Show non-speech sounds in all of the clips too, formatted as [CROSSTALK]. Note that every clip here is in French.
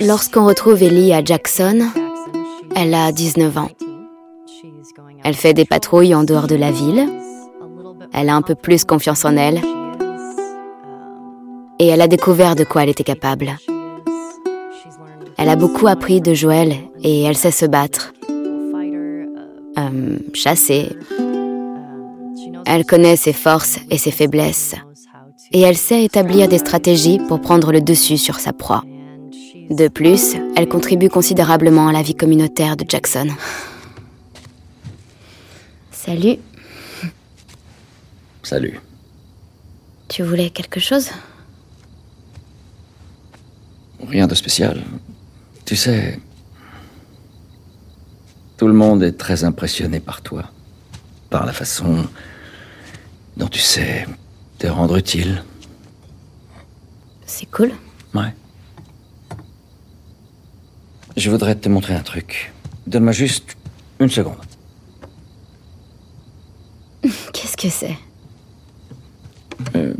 Lorsqu'on retrouve Ellie à Jackson, elle a 19 ans. Elle fait des patrouilles en dehors de la ville. Elle a un peu plus confiance en elle. Et elle a découvert de quoi elle était capable. Elle a beaucoup appris de Joël et elle sait se battre, euh, chasser. Elle connaît ses forces et ses faiblesses. Et elle sait établir des stratégies pour prendre le dessus sur sa proie. De plus, elle contribue considérablement à la vie communautaire de Jackson. Salut. Salut. Tu voulais quelque chose? Rien de spécial. Tu sais, tout le monde est très impressionné par toi, par la façon dont tu sais te rendre utile. C'est cool. Ouais. Je voudrais te montrer un truc. Donne-moi juste une seconde. [LAUGHS] Qu'est-ce que c'est? Euh,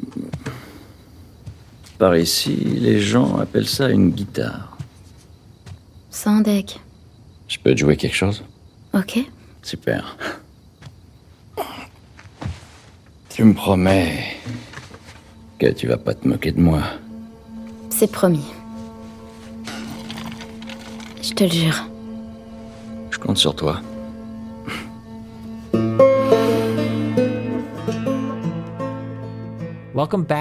par ici, les gens appellent ça une guitare. Sans deck. Je peux te jouer quelque chose? Ok. Super. Tu me promets que tu vas pas te moquer de moi. C'est promis. Je te le jure. Je compte sur toi.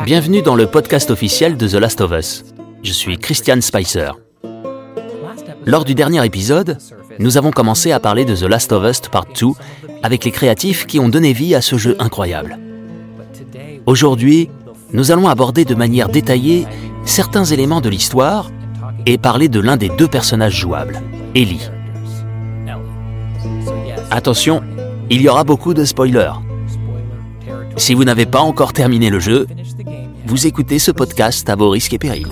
Bienvenue dans le podcast officiel de The Last of Us. Je suis Christian Spicer. Lors du dernier épisode, nous avons commencé à parler de The Last of Us Part 2 avec les créatifs qui ont donné vie à ce jeu incroyable. Aujourd'hui, nous allons aborder de manière détaillée certains éléments de l'histoire et parler de l'un des deux personnages jouables, Ellie. Attention, il y aura beaucoup de spoilers. Si vous n'avez pas encore terminé le jeu, vous écoutez ce podcast à vos risques et périls.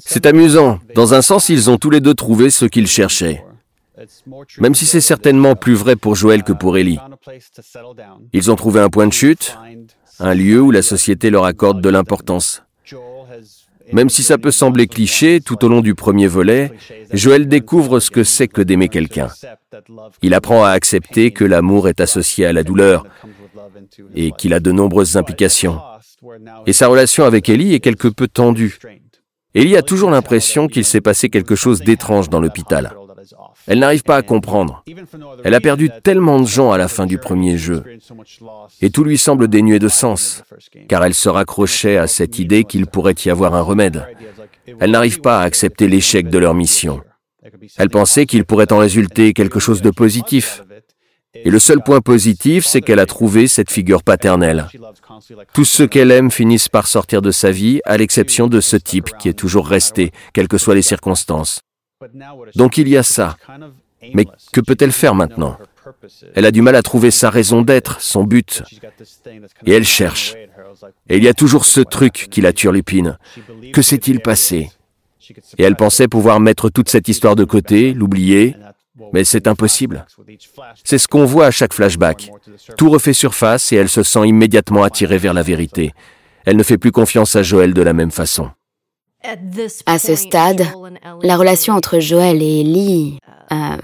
C'est amusant. Dans un sens, ils ont tous les deux trouvé ce qu'ils cherchaient. Même si c'est certainement plus vrai pour Joël que pour Ellie. Ils ont trouvé un point de chute, un lieu où la société leur accorde de l'importance. Même si ça peut sembler cliché, tout au long du premier volet, Joël découvre ce que c'est que d'aimer quelqu'un. Il apprend à accepter que l'amour est associé à la douleur et qu'il a de nombreuses implications. Et sa relation avec Ellie est quelque peu tendue. Ellie a toujours l'impression qu'il s'est passé quelque chose d'étrange dans l'hôpital. Elle n'arrive pas à comprendre. Elle a perdu tellement de gens à la fin du premier jeu. Et tout lui semble dénué de sens, car elle se raccrochait à cette idée qu'il pourrait y avoir un remède. Elle n'arrive pas à accepter l'échec de leur mission. Elle pensait qu'il pourrait en résulter quelque chose de positif. Et le seul point positif, c'est qu'elle a trouvé cette figure paternelle. Tous ceux qu'elle aime finissent par sortir de sa vie, à l'exception de ce type qui est toujours resté, quelles que soient les circonstances. Donc il y a ça. Mais que peut-elle faire maintenant Elle a du mal à trouver sa raison d'être, son but. Et elle cherche. Et il y a toujours ce truc qui la turlupine. Que s'est-il passé? Et elle pensait pouvoir mettre toute cette histoire de côté, l'oublier, mais c'est impossible. C'est ce qu'on voit à chaque flashback. Tout refait surface et elle se sent immédiatement attirée vers la vérité. Elle ne fait plus confiance à Joël de la même façon. À ce stade, la relation entre Joël et Ellie... euh,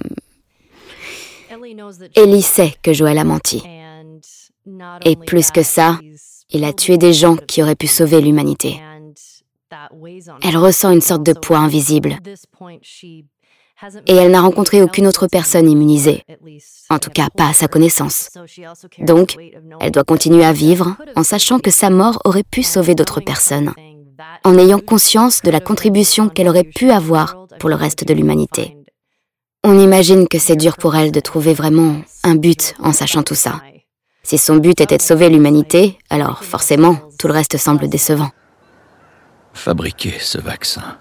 Ellie sait que Joël a menti. Et plus que ça, il a tué des gens qui auraient pu sauver l'humanité. Elle ressent une sorte de poids invisible. Et elle n'a rencontré aucune autre personne immunisée, en tout cas pas à sa connaissance. Donc, elle doit continuer à vivre en sachant que sa mort aurait pu sauver d'autres personnes, en ayant conscience de la contribution qu'elle aurait pu avoir pour le reste de l'humanité. On imagine que c'est dur pour elle de trouver vraiment un but en sachant tout ça. Si son but était de sauver l'humanité, alors forcément, tout le reste semble décevant. Fabriquer ce vaccin,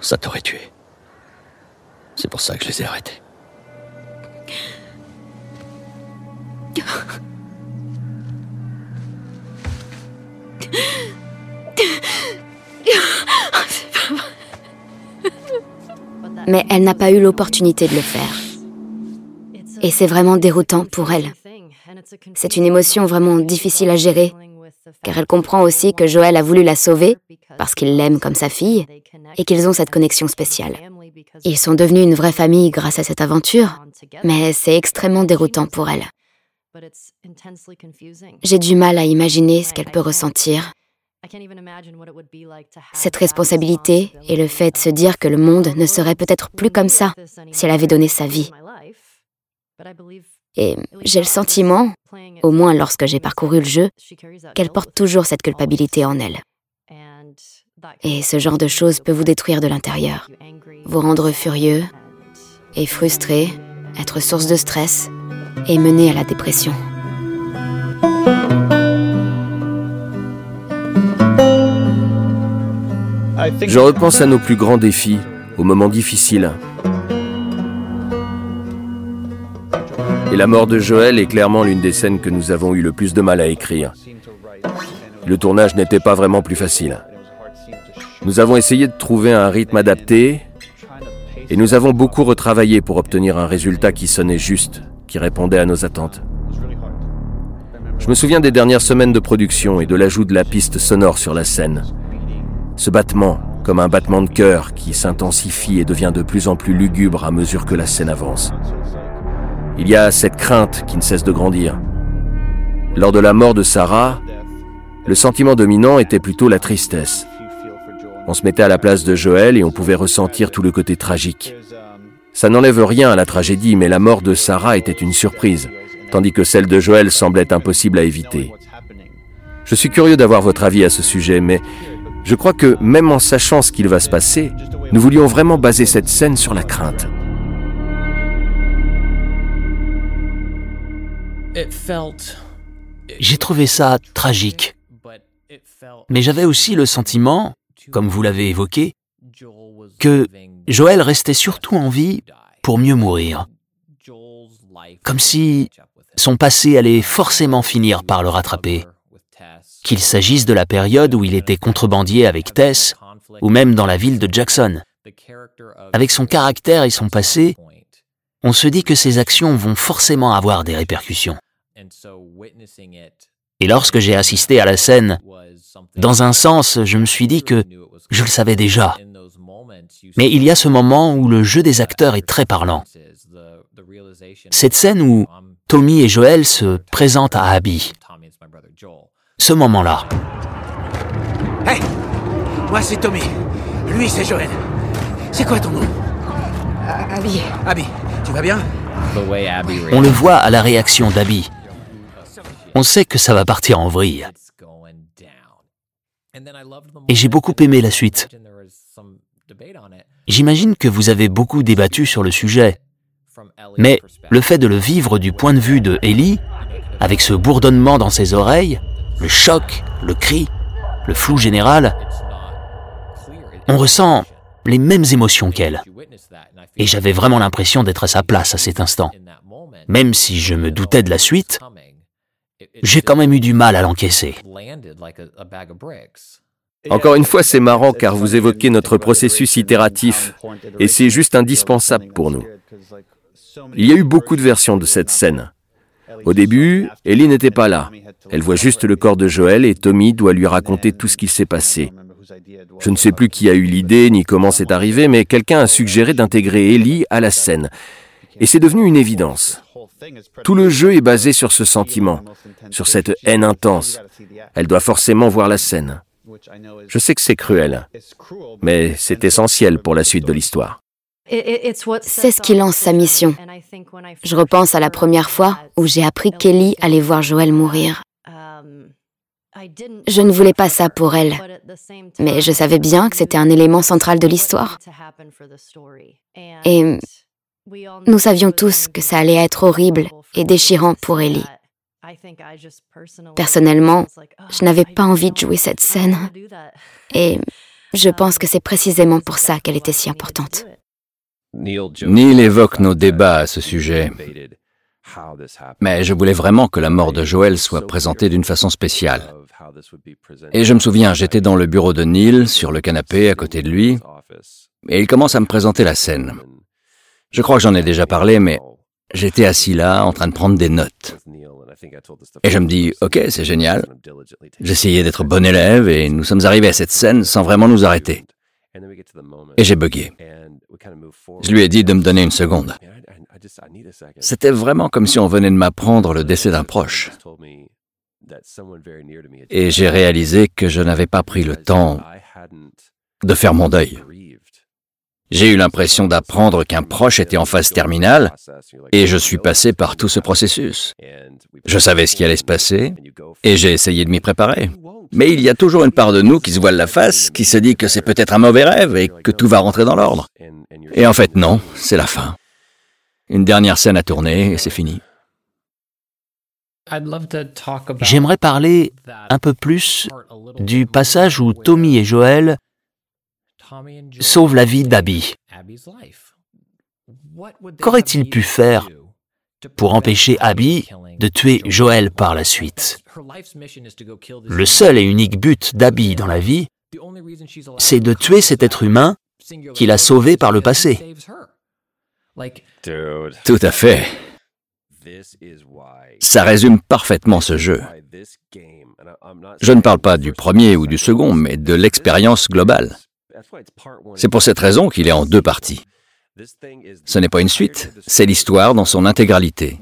ça t'aurait tué. C'est pour ça que je les ai arrêtés. [LAUGHS] Mais elle n'a pas eu l'opportunité de le faire. Et c'est vraiment déroutant pour elle. C'est une émotion vraiment difficile à gérer, car elle comprend aussi que Joël a voulu la sauver parce qu'il l'aime comme sa fille et qu'ils ont cette connexion spéciale. Ils sont devenus une vraie famille grâce à cette aventure, mais c'est extrêmement déroutant pour elle. J'ai du mal à imaginer ce qu'elle peut ressentir. Cette responsabilité et le fait de se dire que le monde ne serait peut-être plus comme ça si elle avait donné sa vie. Et j'ai le sentiment, au moins lorsque j'ai parcouru le jeu, qu'elle porte toujours cette culpabilité en elle. Et ce genre de choses peut vous détruire de l'intérieur, vous rendre furieux et frustré, être source de stress et mener à la dépression. Je repense à nos plus grands défis, aux moments difficiles. Et la mort de Joël est clairement l'une des scènes que nous avons eu le plus de mal à écrire. Le tournage n'était pas vraiment plus facile. Nous avons essayé de trouver un rythme adapté et nous avons beaucoup retravaillé pour obtenir un résultat qui sonnait juste, qui répondait à nos attentes. Je me souviens des dernières semaines de production et de l'ajout de la piste sonore sur la scène. Ce battement, comme un battement de cœur qui s'intensifie et devient de plus en plus lugubre à mesure que la scène avance. Il y a cette crainte qui ne cesse de grandir. Lors de la mort de Sarah, le sentiment dominant était plutôt la tristesse. On se mettait à la place de Joël et on pouvait ressentir tout le côté tragique. Ça n'enlève rien à la tragédie, mais la mort de Sarah était une surprise, tandis que celle de Joël semblait impossible à éviter. Je suis curieux d'avoir votre avis à ce sujet, mais je crois que même en sachant ce qu'il va se passer, nous voulions vraiment baser cette scène sur la crainte. J'ai trouvé ça tragique. Mais j'avais aussi le sentiment, comme vous l'avez évoqué, que Joël restait surtout en vie pour mieux mourir. Comme si son passé allait forcément finir par le rattraper. Qu'il s'agisse de la période où il était contrebandier avec Tess, ou même dans la ville de Jackson. Avec son caractère et son passé, on se dit que ses actions vont forcément avoir des répercussions. Et lorsque j'ai assisté à la scène, dans un sens, je me suis dit que je le savais déjà. Mais il y a ce moment où le jeu des acteurs est très parlant. Cette scène où Tommy et Joël se présentent à Abby. Ce moment-là. Hey Moi c'est Tommy. Lui c'est Joël. C'est quoi ton nom? Abby. Abby, tu vas bien? On le voit à la réaction d'Abby. On sait que ça va partir en vrille. Et j'ai beaucoup aimé la suite. J'imagine que vous avez beaucoup débattu sur le sujet. Mais le fait de le vivre du point de vue de Ellie, avec ce bourdonnement dans ses oreilles, le choc, le cri, le flou général, on ressent les mêmes émotions qu'elle. Et j'avais vraiment l'impression d'être à sa place à cet instant. Même si je me doutais de la suite, j'ai quand même eu du mal à l'encaisser. Encore une fois, c'est marrant car vous évoquez notre processus itératif et c'est juste indispensable pour nous. Il y a eu beaucoup de versions de cette scène. Au début, Ellie n'était pas là. Elle voit juste le corps de Joël et Tommy doit lui raconter tout ce qui s'est passé. Je ne sais plus qui a eu l'idée ni comment c'est arrivé, mais quelqu'un a suggéré d'intégrer Ellie à la scène. Et c'est devenu une évidence. Tout le jeu est basé sur ce sentiment, sur cette haine intense. Elle doit forcément voir la scène. Je sais que c'est cruel, mais c'est essentiel pour la suite de l'histoire. C'est ce qui lance sa mission. Je repense à la première fois où j'ai appris qu'Ellie allait voir Joël mourir. Je ne voulais pas ça pour elle, mais je savais bien que c'était un élément central de l'histoire. Et nous savions tous que ça allait être horrible et déchirant pour Ellie. Personnellement, je n'avais pas envie de jouer cette scène. Et je pense que c'est précisément pour ça qu'elle était si importante. Neil évoque nos débats à ce sujet. Mais je voulais vraiment que la mort de Joël soit présentée d'une façon spéciale. Et je me souviens, j'étais dans le bureau de Neil, sur le canapé à côté de lui, et il commence à me présenter la scène. Je crois que j'en ai déjà parlé, mais j'étais assis là en train de prendre des notes. Et je me dis, ok, c'est génial. J'essayais d'être bon élève et nous sommes arrivés à cette scène sans vraiment nous arrêter. Et j'ai bugué. Je lui ai dit de me donner une seconde. C'était vraiment comme si on venait de m'apprendre le décès d'un proche. Et j'ai réalisé que je n'avais pas pris le temps de faire mon deuil. J'ai eu l'impression d'apprendre qu'un proche était en phase terminale et je suis passé par tout ce processus. Je savais ce qui allait se passer et j'ai essayé de m'y préparer. Mais il y a toujours une part de nous qui se voile la face, qui se dit que c'est peut-être un mauvais rêve et que tout va rentrer dans l'ordre. Et en fait, non, c'est la fin. Une dernière scène à tourner et c'est fini. J'aimerais parler un peu plus du passage où Tommy et Joël sauvent la vie d'Abby. Qu'aurait-il pu faire pour empêcher Abby de tuer Joël par la suite Le seul et unique but d'Abby dans la vie, c'est de tuer cet être humain qu'il a sauvé par le passé. Tout à fait. Ça résume parfaitement ce jeu. Je ne parle pas du premier ou du second, mais de l'expérience globale. C'est pour cette raison qu'il est en deux parties. Ce n'est pas une suite, c'est l'histoire dans son intégralité.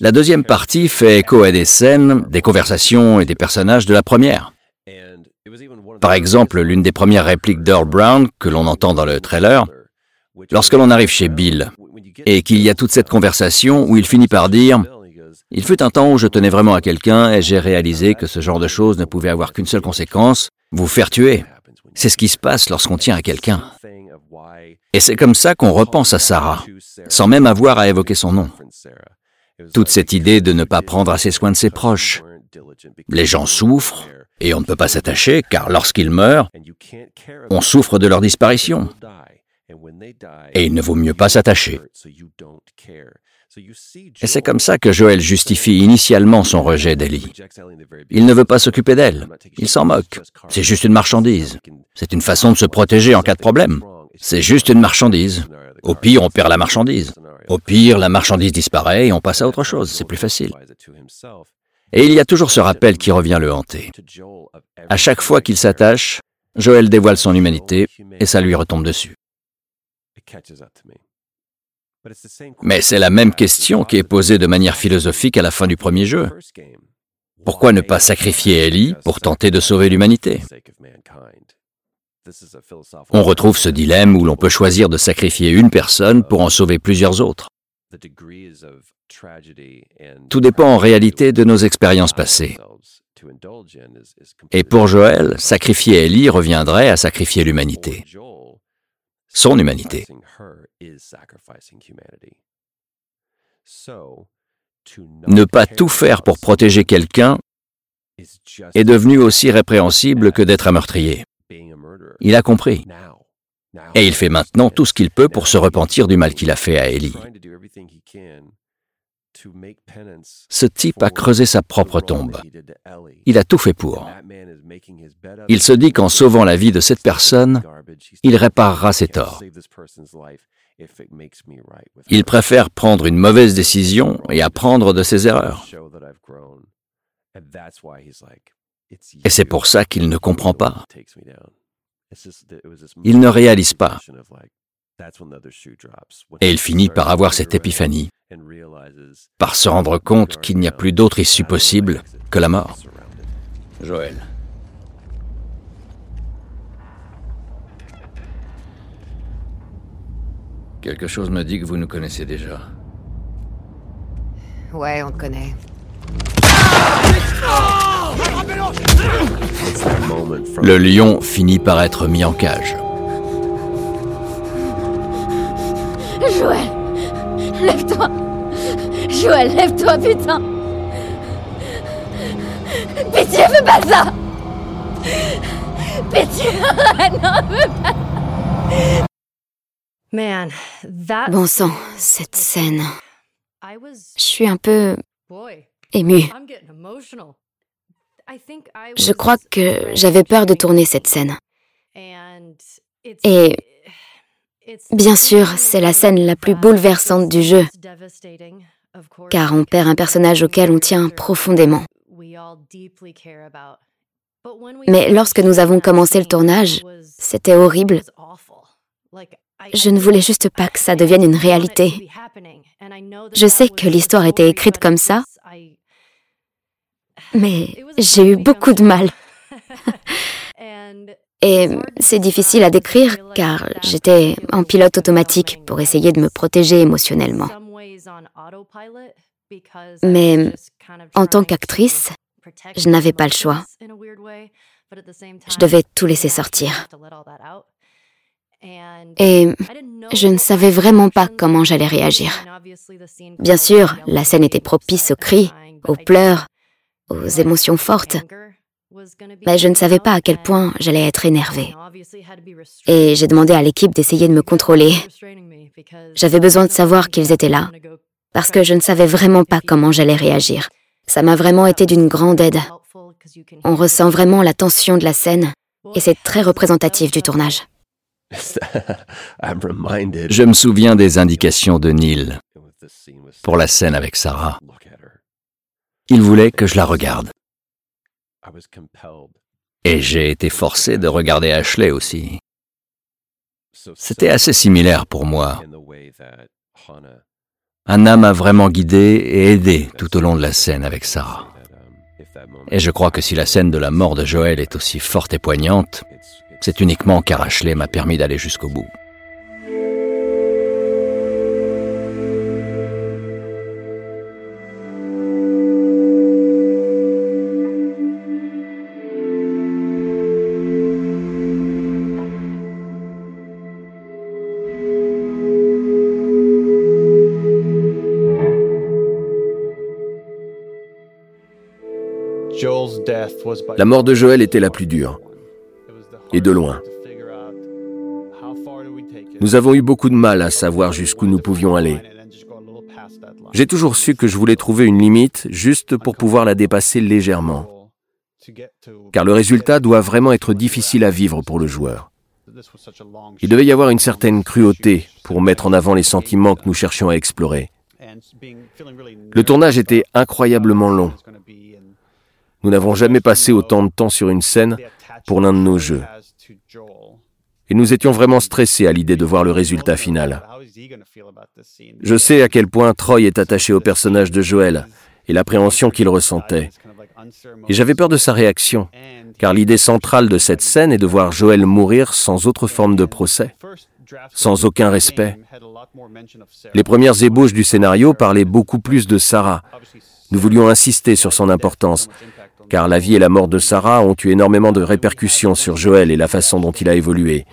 La deuxième partie fait écho à des scènes, des conversations et des personnages de la première. Par exemple, l'une des premières répliques d'Earl Brown que l'on entend dans le trailer, lorsque l'on arrive chez Bill et qu'il y a toute cette conversation où il finit par dire ⁇ Il fut un temps où je tenais vraiment à quelqu'un et j'ai réalisé que ce genre de choses ne pouvait avoir qu'une seule conséquence, vous faire tuer. C'est ce qui se passe lorsqu'on tient à quelqu'un. Et c'est comme ça qu'on repense à Sarah, sans même avoir à évoquer son nom. Toute cette idée de ne pas prendre assez soin de ses proches. Les gens souffrent, et on ne peut pas s'attacher, car lorsqu'ils meurent, on souffre de leur disparition. Et il ne vaut mieux pas s'attacher. Et c'est comme ça que Joël justifie initialement son rejet d'Ellie. Il ne veut pas s'occuper d'elle. Il s'en moque. C'est juste une marchandise. C'est une façon de se protéger en cas de problème. C'est juste une marchandise. Au pire, on perd la marchandise. Au pire, la marchandise disparaît et on passe à autre chose. C'est plus facile. Et il y a toujours ce rappel qui revient le hanter. À chaque fois qu'il s'attache, Joël dévoile son humanité et ça lui retombe dessus. Mais c'est la même question qui est posée de manière philosophique à la fin du premier jeu. Pourquoi ne pas sacrifier Ellie pour tenter de sauver l'humanité? On retrouve ce dilemme où l'on peut choisir de sacrifier une personne pour en sauver plusieurs autres. Tout dépend en réalité de nos expériences passées. Et pour Joël, sacrifier Ellie reviendrait à sacrifier l'humanité son humanité. Ne pas tout faire pour protéger quelqu'un est devenu aussi répréhensible que d'être un meurtrier. Il a compris. Et il fait maintenant tout ce qu'il peut pour se repentir du mal qu'il a fait à Ellie. Ce type a creusé sa propre tombe. Il a tout fait pour. Il se dit qu'en sauvant la vie de cette personne, il réparera ses torts. Il préfère prendre une mauvaise décision et apprendre de ses erreurs. Et c'est pour ça qu'il ne comprend pas. Il ne réalise pas. Et il finit par avoir cette épiphanie, par se rendre compte qu'il n'y a plus d'autre issue possible que la mort. Joël. Quelque chose me dit que vous nous connaissez déjà. Ouais, on te connaît. Le lion finit par être mis en cage. Joël Lève-toi Joël, lève-toi, putain Pitié, fais pas ça Pitié, [LAUGHS] non, fais pas Man, Bon sang, cette scène. Je suis un peu émue. Je crois que j'avais peur de tourner cette scène. Et Bien sûr, c'est la scène la plus bouleversante du jeu, car on perd un personnage auquel on tient profondément. Mais lorsque nous avons commencé le tournage, c'était horrible. Je ne voulais juste pas que ça devienne une réalité. Je sais que l'histoire était écrite comme ça, mais j'ai eu beaucoup de mal. [LAUGHS] Et c'est difficile à décrire car j'étais en pilote automatique pour essayer de me protéger émotionnellement. Mais en tant qu'actrice, je n'avais pas le choix. Je devais tout laisser sortir. Et je ne savais vraiment pas comment j'allais réagir. Bien sûr, la scène était propice aux cris, aux pleurs, aux émotions fortes, mais je ne savais pas à quel point j'allais être énervée. Et j'ai demandé à l'équipe d'essayer de me contrôler. J'avais besoin de savoir qu'ils étaient là, parce que je ne savais vraiment pas comment j'allais réagir. Ça m'a vraiment été d'une grande aide. On ressent vraiment la tension de la scène, et c'est très représentatif du tournage. [LAUGHS] Je me souviens des indications de Neil pour la scène avec Sarah. Il voulait que je la regarde. Et j'ai été forcé de regarder Ashley aussi. C'était assez similaire pour moi. Anna m'a vraiment guidé et aidé tout au long de la scène avec Sarah. Et je crois que si la scène de la mort de Joël est aussi forte et poignante, c'est uniquement car Ashley m'a permis d'aller jusqu'au bout. La mort de Joël était la plus dure, et de loin. Nous avons eu beaucoup de mal à savoir jusqu'où nous pouvions aller. J'ai toujours su que je voulais trouver une limite juste pour pouvoir la dépasser légèrement. Car le résultat doit vraiment être difficile à vivre pour le joueur. Il devait y avoir une certaine cruauté pour mettre en avant les sentiments que nous cherchions à explorer. Le tournage était incroyablement long. Nous n'avons jamais passé autant de temps sur une scène pour l'un de nos jeux. Et nous étions vraiment stressés à l'idée de voir le résultat final. Je sais à quel point Troy est attaché au personnage de Joël et l'appréhension qu'il ressentait. Et j'avais peur de sa réaction, car l'idée centrale de cette scène est de voir Joël mourir sans autre forme de procès, sans aucun respect. Les premières ébauches du scénario parlaient beaucoup plus de Sarah. Nous voulions insister sur son importance, car la vie et la mort de Sarah ont eu énormément de répercussions sur Joël et la façon dont il a évolué.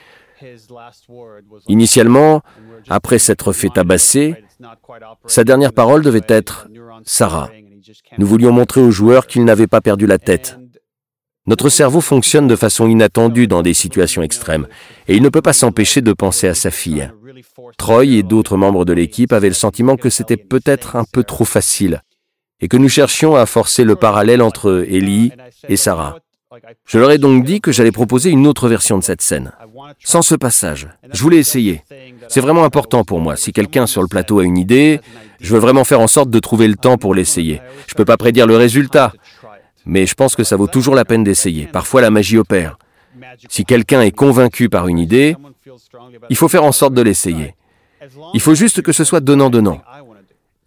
Initialement, après s'être fait tabasser, sa dernière parole devait être ⁇ Sarah ⁇ Nous voulions montrer aux joueurs qu'il n'avait pas perdu la tête. Notre cerveau fonctionne de façon inattendue dans des situations extrêmes, et il ne peut pas s'empêcher de penser à sa fille. Troy et d'autres membres de l'équipe avaient le sentiment que c'était peut-être un peu trop facile, et que nous cherchions à forcer le parallèle entre Ellie et Sarah. Je leur ai donc dit que j'allais proposer une autre version de cette scène, sans ce passage. Je voulais essayer. C'est vraiment important pour moi. Si quelqu'un sur le plateau a une idée, je veux vraiment faire en sorte de trouver le temps pour l'essayer. Je ne peux pas prédire le résultat, mais je pense que ça vaut toujours la peine d'essayer. Parfois, la magie opère. Si quelqu'un est convaincu par une idée, il faut faire en sorte de l'essayer. Il faut juste que ce soit donnant-donnant.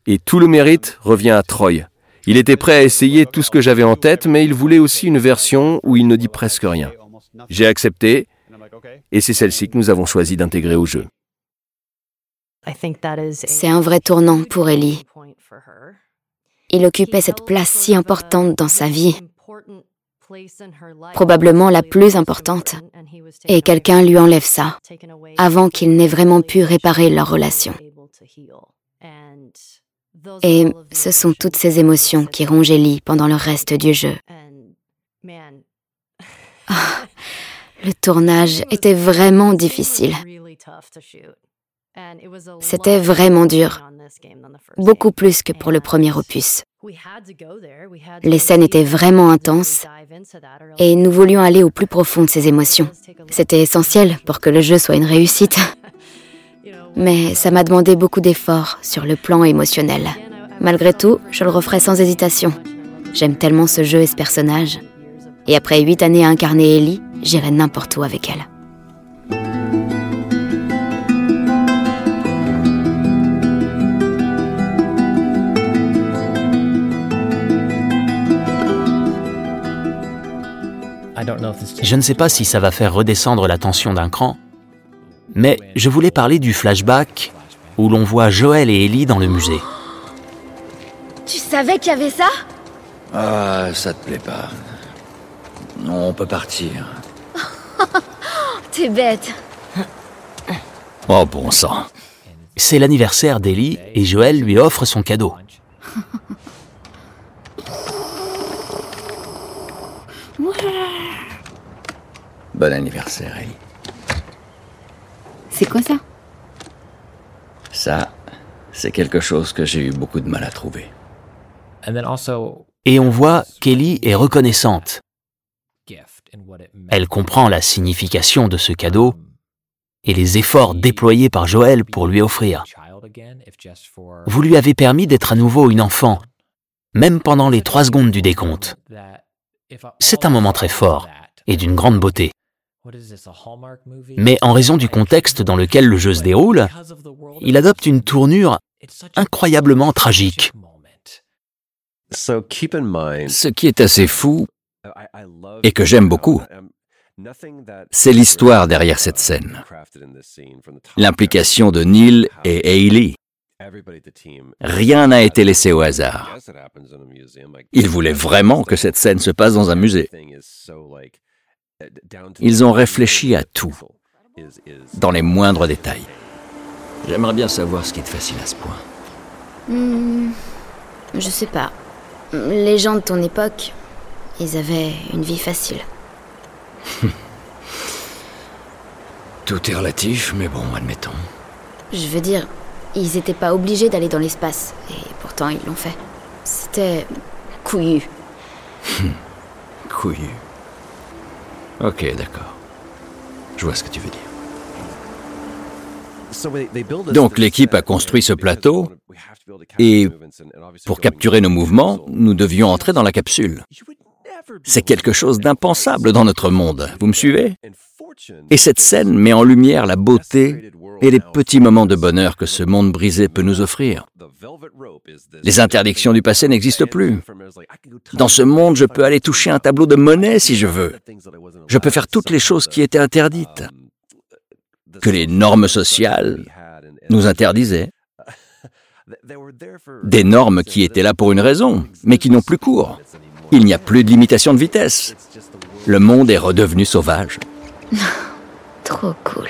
Et tout le mérite revient à Troy. Il était prêt à essayer tout ce que j'avais en tête, mais il voulait aussi une version où il ne dit presque rien. J'ai accepté, et c'est celle-ci que nous avons choisi d'intégrer au jeu. C'est un vrai tournant pour Ellie. Il occupait cette place si importante dans sa vie, probablement la plus importante, et quelqu'un lui enlève ça, avant qu'il n'ait vraiment pu réparer leur relation. Et ce sont toutes ces émotions qui rongent Ellie pendant le reste du jeu. [LAUGHS] Ah, le tournage était vraiment difficile. C'était vraiment dur, beaucoup plus que pour le premier opus. Les scènes étaient vraiment intenses et nous voulions aller au plus profond de ces émotions. C'était essentiel pour que le jeu soit une réussite. Mais ça m'a demandé beaucoup d'efforts sur le plan émotionnel. Malgré tout, je le referai sans hésitation. J'aime tellement ce jeu et ce personnage. Et après huit années à incarner Ellie, j'irai n'importe où avec elle. Je ne sais pas si ça va faire redescendre la tension d'un cran, mais je voulais parler du flashback où l'on voit Joël et Ellie dans le musée. Tu savais qu'il y avait ça? Ah, ça te plaît pas. On peut partir. [LAUGHS] T'es bête. Oh bon sang. C'est l'anniversaire d'Ellie et Joël lui offre son cadeau. Bon anniversaire, Ellie. C'est quoi ça Ça, c'est quelque chose que j'ai eu beaucoup de mal à trouver. Et on voit qu'Ellie est reconnaissante. Elle comprend la signification de ce cadeau et les efforts déployés par Joël pour lui offrir. Vous lui avez permis d'être à nouveau une enfant, même pendant les trois secondes du décompte. C'est un moment très fort et d'une grande beauté. Mais en raison du contexte dans lequel le jeu se déroule, il adopte une tournure incroyablement tragique. Ce qui est assez fou, et que j'aime beaucoup, c'est l'histoire derrière cette scène. L'implication de Neil et Hayley. Rien n'a été laissé au hasard. Ils voulaient vraiment que cette scène se passe dans un musée. Ils ont réfléchi à tout, dans les moindres détails. J'aimerais bien savoir ce qui est facile à ce point. Hmm, je sais pas. Les gens de ton époque, ils avaient une vie facile. [LAUGHS] Tout est relatif, mais bon, admettons. Je veux dire, ils étaient pas obligés d'aller dans l'espace, et pourtant ils l'ont fait. C'était couillu. [LAUGHS] couillu. Ok, d'accord. Je vois ce que tu veux dire. Donc l'équipe a construit ce plateau et pour capturer nos mouvements, nous devions entrer dans la capsule. C'est quelque chose d'impensable dans notre monde, vous me suivez? Et cette scène met en lumière la beauté et les petits moments de bonheur que ce monde brisé peut nous offrir. Les interdictions du passé n'existent plus. Dans ce monde, je peux aller toucher un tableau de monnaie si je veux. Je peux faire toutes les choses qui étaient interdites, que les normes sociales nous interdisaient. [LAUGHS] Des normes qui étaient là pour une raison, mais qui n'ont plus cours. Il n'y a plus de limitation de vitesse. Le monde est redevenu sauvage. [LAUGHS] Trop cool.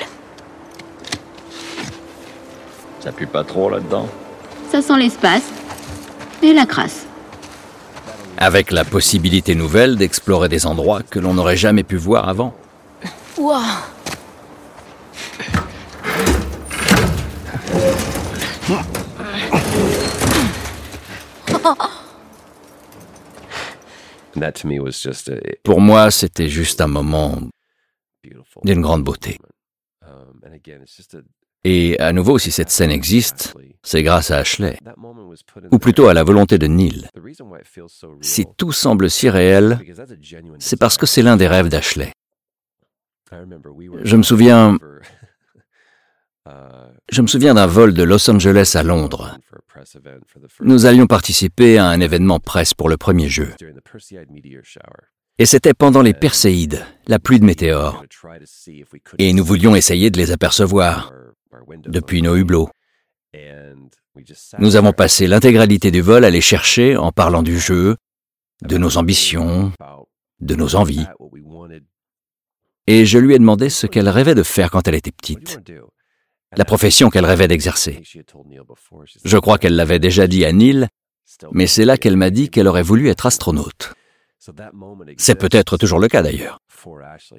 Ça pue pas trop là-dedans? Ça sent l'espace et la crasse. Avec la possibilité nouvelle d'explorer des endroits que l'on n'aurait jamais pu voir avant. Wow. Pour moi, c'était juste un moment d'une grande beauté. Et à nouveau, si cette scène existe, c'est grâce à Ashley, ou plutôt à la volonté de Neil. Si tout semble si réel, c'est parce que c'est l'un des rêves d'Ashley. Je me souviens, [LAUGHS] je me souviens d'un vol de Los Angeles à Londres. Nous allions participer à un événement presse pour le premier jeu. Et c'était pendant les Perséides, la pluie de météores. Et nous voulions essayer de les apercevoir depuis nos hublots. Nous avons passé l'intégralité du vol à les chercher en parlant du jeu, de nos ambitions, de nos envies. Et je lui ai demandé ce qu'elle rêvait de faire quand elle était petite, la profession qu'elle rêvait d'exercer. Je crois qu'elle l'avait déjà dit à Neil, mais c'est là qu'elle m'a dit qu'elle aurait voulu être astronaute. C'est peut-être toujours le cas d'ailleurs.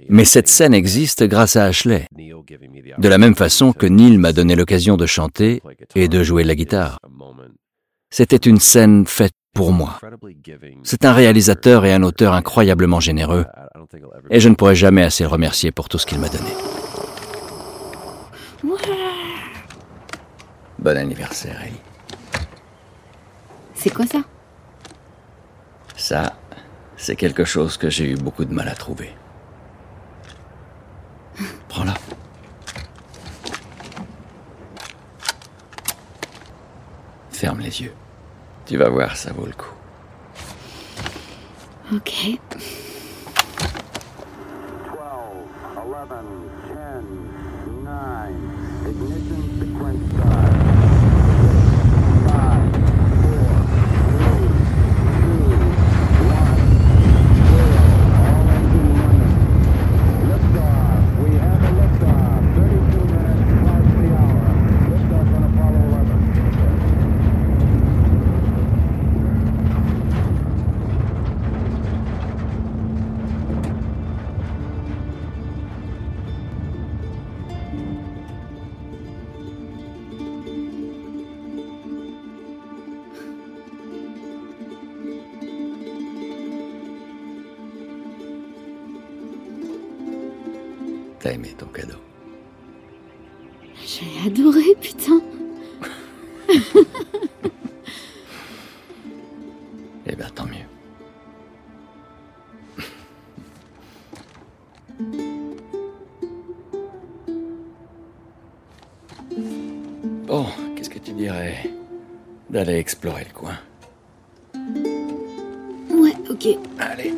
Mais cette scène existe grâce à Ashley, de la même façon que Neil m'a donné l'occasion de chanter et de jouer de la guitare. C'était une scène faite pour moi. C'est un réalisateur et un auteur incroyablement généreux, et je ne pourrai jamais assez le remercier pour tout ce qu'il m'a donné. Bon anniversaire, Ellie. C'est quoi ça? Ça, c'est quelque chose que j'ai eu beaucoup de mal à trouver. Prends-la. Ferme les yeux. Tu vas voir, ça vaut le coup. Ok. D'aller explorer le coin Ouais, ok. Allez.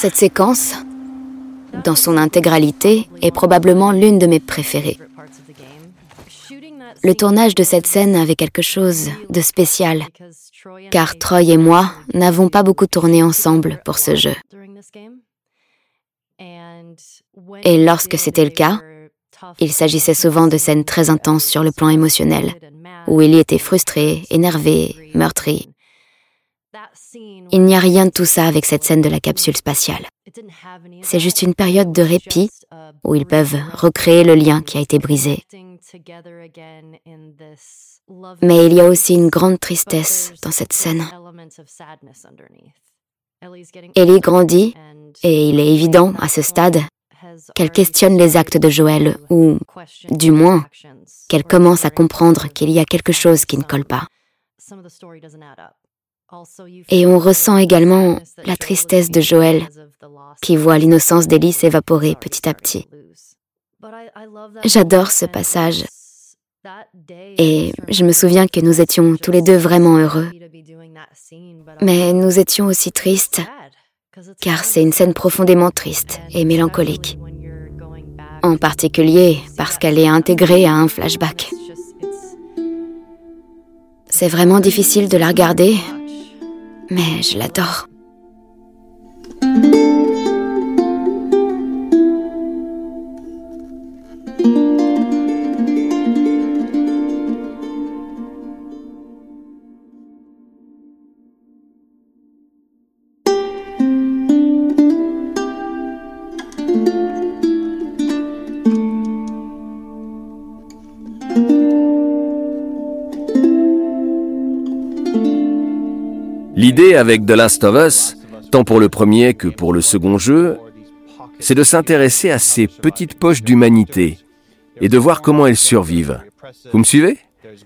Cette séquence, dans son intégralité, est probablement l'une de mes préférées. Le tournage de cette scène avait quelque chose de spécial, car Troy et moi n'avons pas beaucoup tourné ensemble pour ce jeu. Et lorsque c'était le cas, il s'agissait souvent de scènes très intenses sur le plan émotionnel, où Ellie était frustrée, énervée, meurtrie. Il n'y a rien de tout ça avec cette scène de la capsule spatiale. C'est juste une période de répit où ils peuvent recréer le lien qui a été brisé. Mais il y a aussi une grande tristesse dans cette scène. Ellie grandit et il est évident à ce stade qu'elle questionne les actes de Joël ou, du moins, qu'elle commence à comprendre qu'il y a quelque chose qui ne colle pas. Et on ressent également la tristesse de Joël, qui voit l'innocence d'Ellie s'évaporer petit à petit. J'adore ce passage. Et je me souviens que nous étions tous les deux vraiment heureux. Mais nous étions aussi tristes, car c'est une scène profondément triste et mélancolique. En particulier parce qu'elle est intégrée à un flashback. C'est vraiment difficile de la regarder, mais je l'adore. L'idée avec The Last of Us, tant pour le premier que pour le second jeu, c'est de s'intéresser à ces petites poches d'humanité et de voir comment elles survivent. Vous me suivez?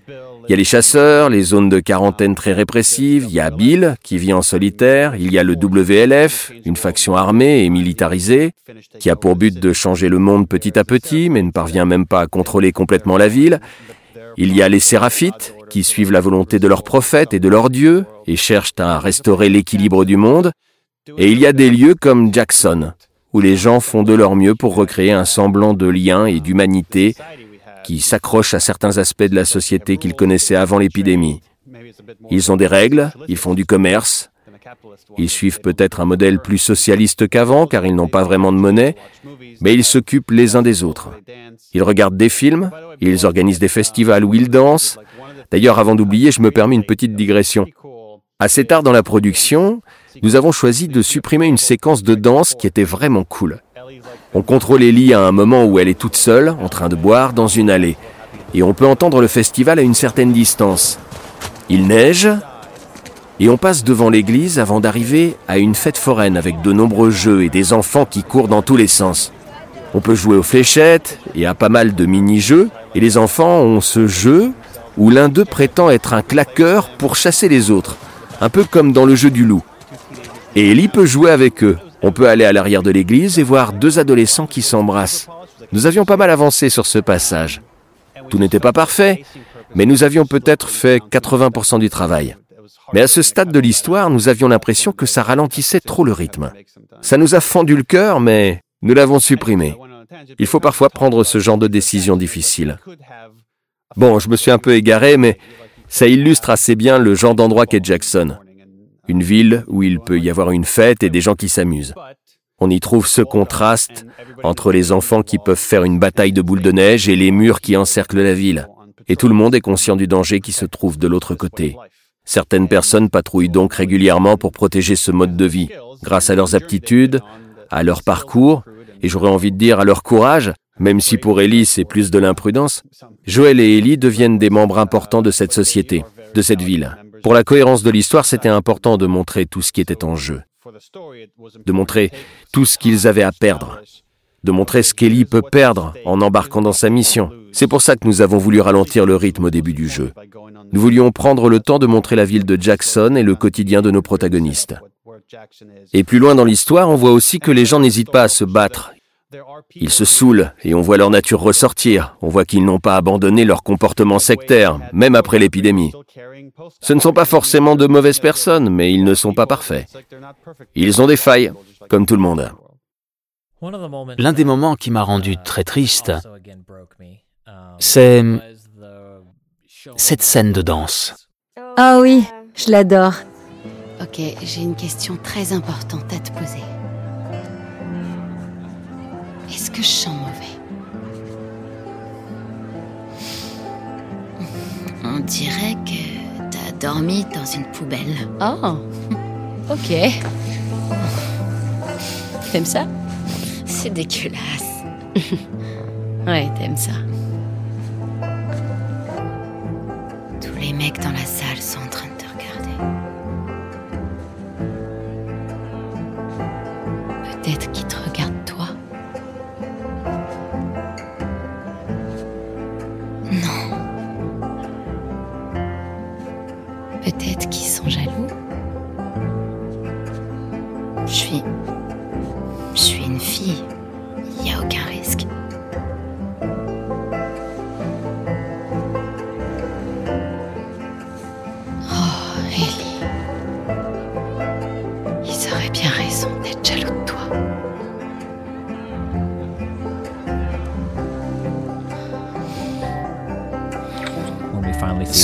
Il y a les chasseurs, les zones de quarantaine très répressives, il y a Bill qui vit en solitaire, il y a le WLF, une faction armée et militarisée, qui a pour but de changer le monde petit à petit mais ne parvient même pas à contrôler complètement la ville. Il y a les séraphites, qui suivent la volonté de leurs prophètes et de leurs dieux, et cherchent à restaurer l'équilibre du monde. Et il y a des lieux comme Jackson, où les gens font de leur mieux pour recréer un semblant de lien et d'humanité qui s'accroche à certains aspects de la société qu'ils connaissaient avant l'épidémie. Ils ont des règles, ils font du commerce, Ils suivent peut-être un modèle plus socialiste qu'avant, car ils n'ont pas vraiment de monnaie, mais ils s'occupent les uns des autres. Ils regardent des films, ils organisent des festivals où ils dansent. D'ailleurs, avant d'oublier, je me permets une petite digression. Assez tard dans la production, nous avons choisi de supprimer une séquence de danse qui était vraiment cool. On contrôle Ellie à un moment où elle est toute seule, en train de boire, dans une allée. Et on peut entendre le festival à une certaine distance. Il neige, et on passe devant l'église avant d'arriver à une fête foraine avec de nombreux jeux et des enfants qui courent dans tous les sens. On peut jouer aux fléchettes et à pas mal de mini-jeux, et les enfants ont ce jeu où l'un d'eux prétend être un claqueur pour chasser les autres, un peu comme dans le jeu du loup. Et Ellie peut jouer avec eux. On peut aller à l'arrière de l'église et voir deux adolescents qui s'embrassent. Nous avions pas mal avancé sur ce passage. Tout n'était pas parfait, mais nous avions peut-être fait 80% du travail. Mais à ce stade de l'histoire, nous avions l'impression que ça ralentissait trop le rythme. Ça nous a fendu le cœur, mais nous l'avons supprimé. Il faut parfois prendre ce genre de décision difficile. Bon, je me suis un peu égaré, mais ça illustre assez bien le genre d'endroit qu'est Jackson. Une ville où il peut y avoir une fête et des gens qui s'amusent. On y trouve ce contraste entre les enfants qui peuvent faire une bataille de boules de neige et les murs qui encerclent la ville. Et tout le monde est conscient du danger qui se trouve de l'autre côté. Certaines personnes patrouillent donc régulièrement pour protéger ce mode de vie, grâce à leurs aptitudes, à leur parcours, et j'aurais envie de dire à leur courage, même si pour Ellie c'est plus de l'imprudence. Joël et Ellie deviennent des membres importants de cette société, de cette ville. Pour la cohérence de l'histoire, c'était important de montrer tout ce qui était en jeu, de montrer tout ce qu'ils avaient à perdre, de montrer ce qu'Ellie peut perdre en embarquant dans sa mission. C'est pour ça que nous avons voulu ralentir le rythme au début du jeu. Nous voulions prendre le temps de montrer la ville de Jackson et le quotidien de nos protagonistes. Et plus loin dans l'histoire, on voit aussi que les gens n'hésitent pas à se battre. Ils se saoulent et on voit leur nature ressortir. On voit qu'ils n'ont pas abandonné leur comportement sectaire, même après l'épidémie. Ce ne sont pas forcément de mauvaises personnes, mais ils ne sont pas parfaits. Ils ont des failles, comme tout le monde. L'un des moments qui m'a rendu très triste, c'est cette scène de danse. Ah oui, je l'adore. Ok, j'ai une question très importante à te poser. Est-ce que je sens mauvais? On dirait que t'as dormi dans une poubelle. Oh, ok. T'aimes ça? C'est dégueulasse. [LAUGHS] ouais, t'aimes ça.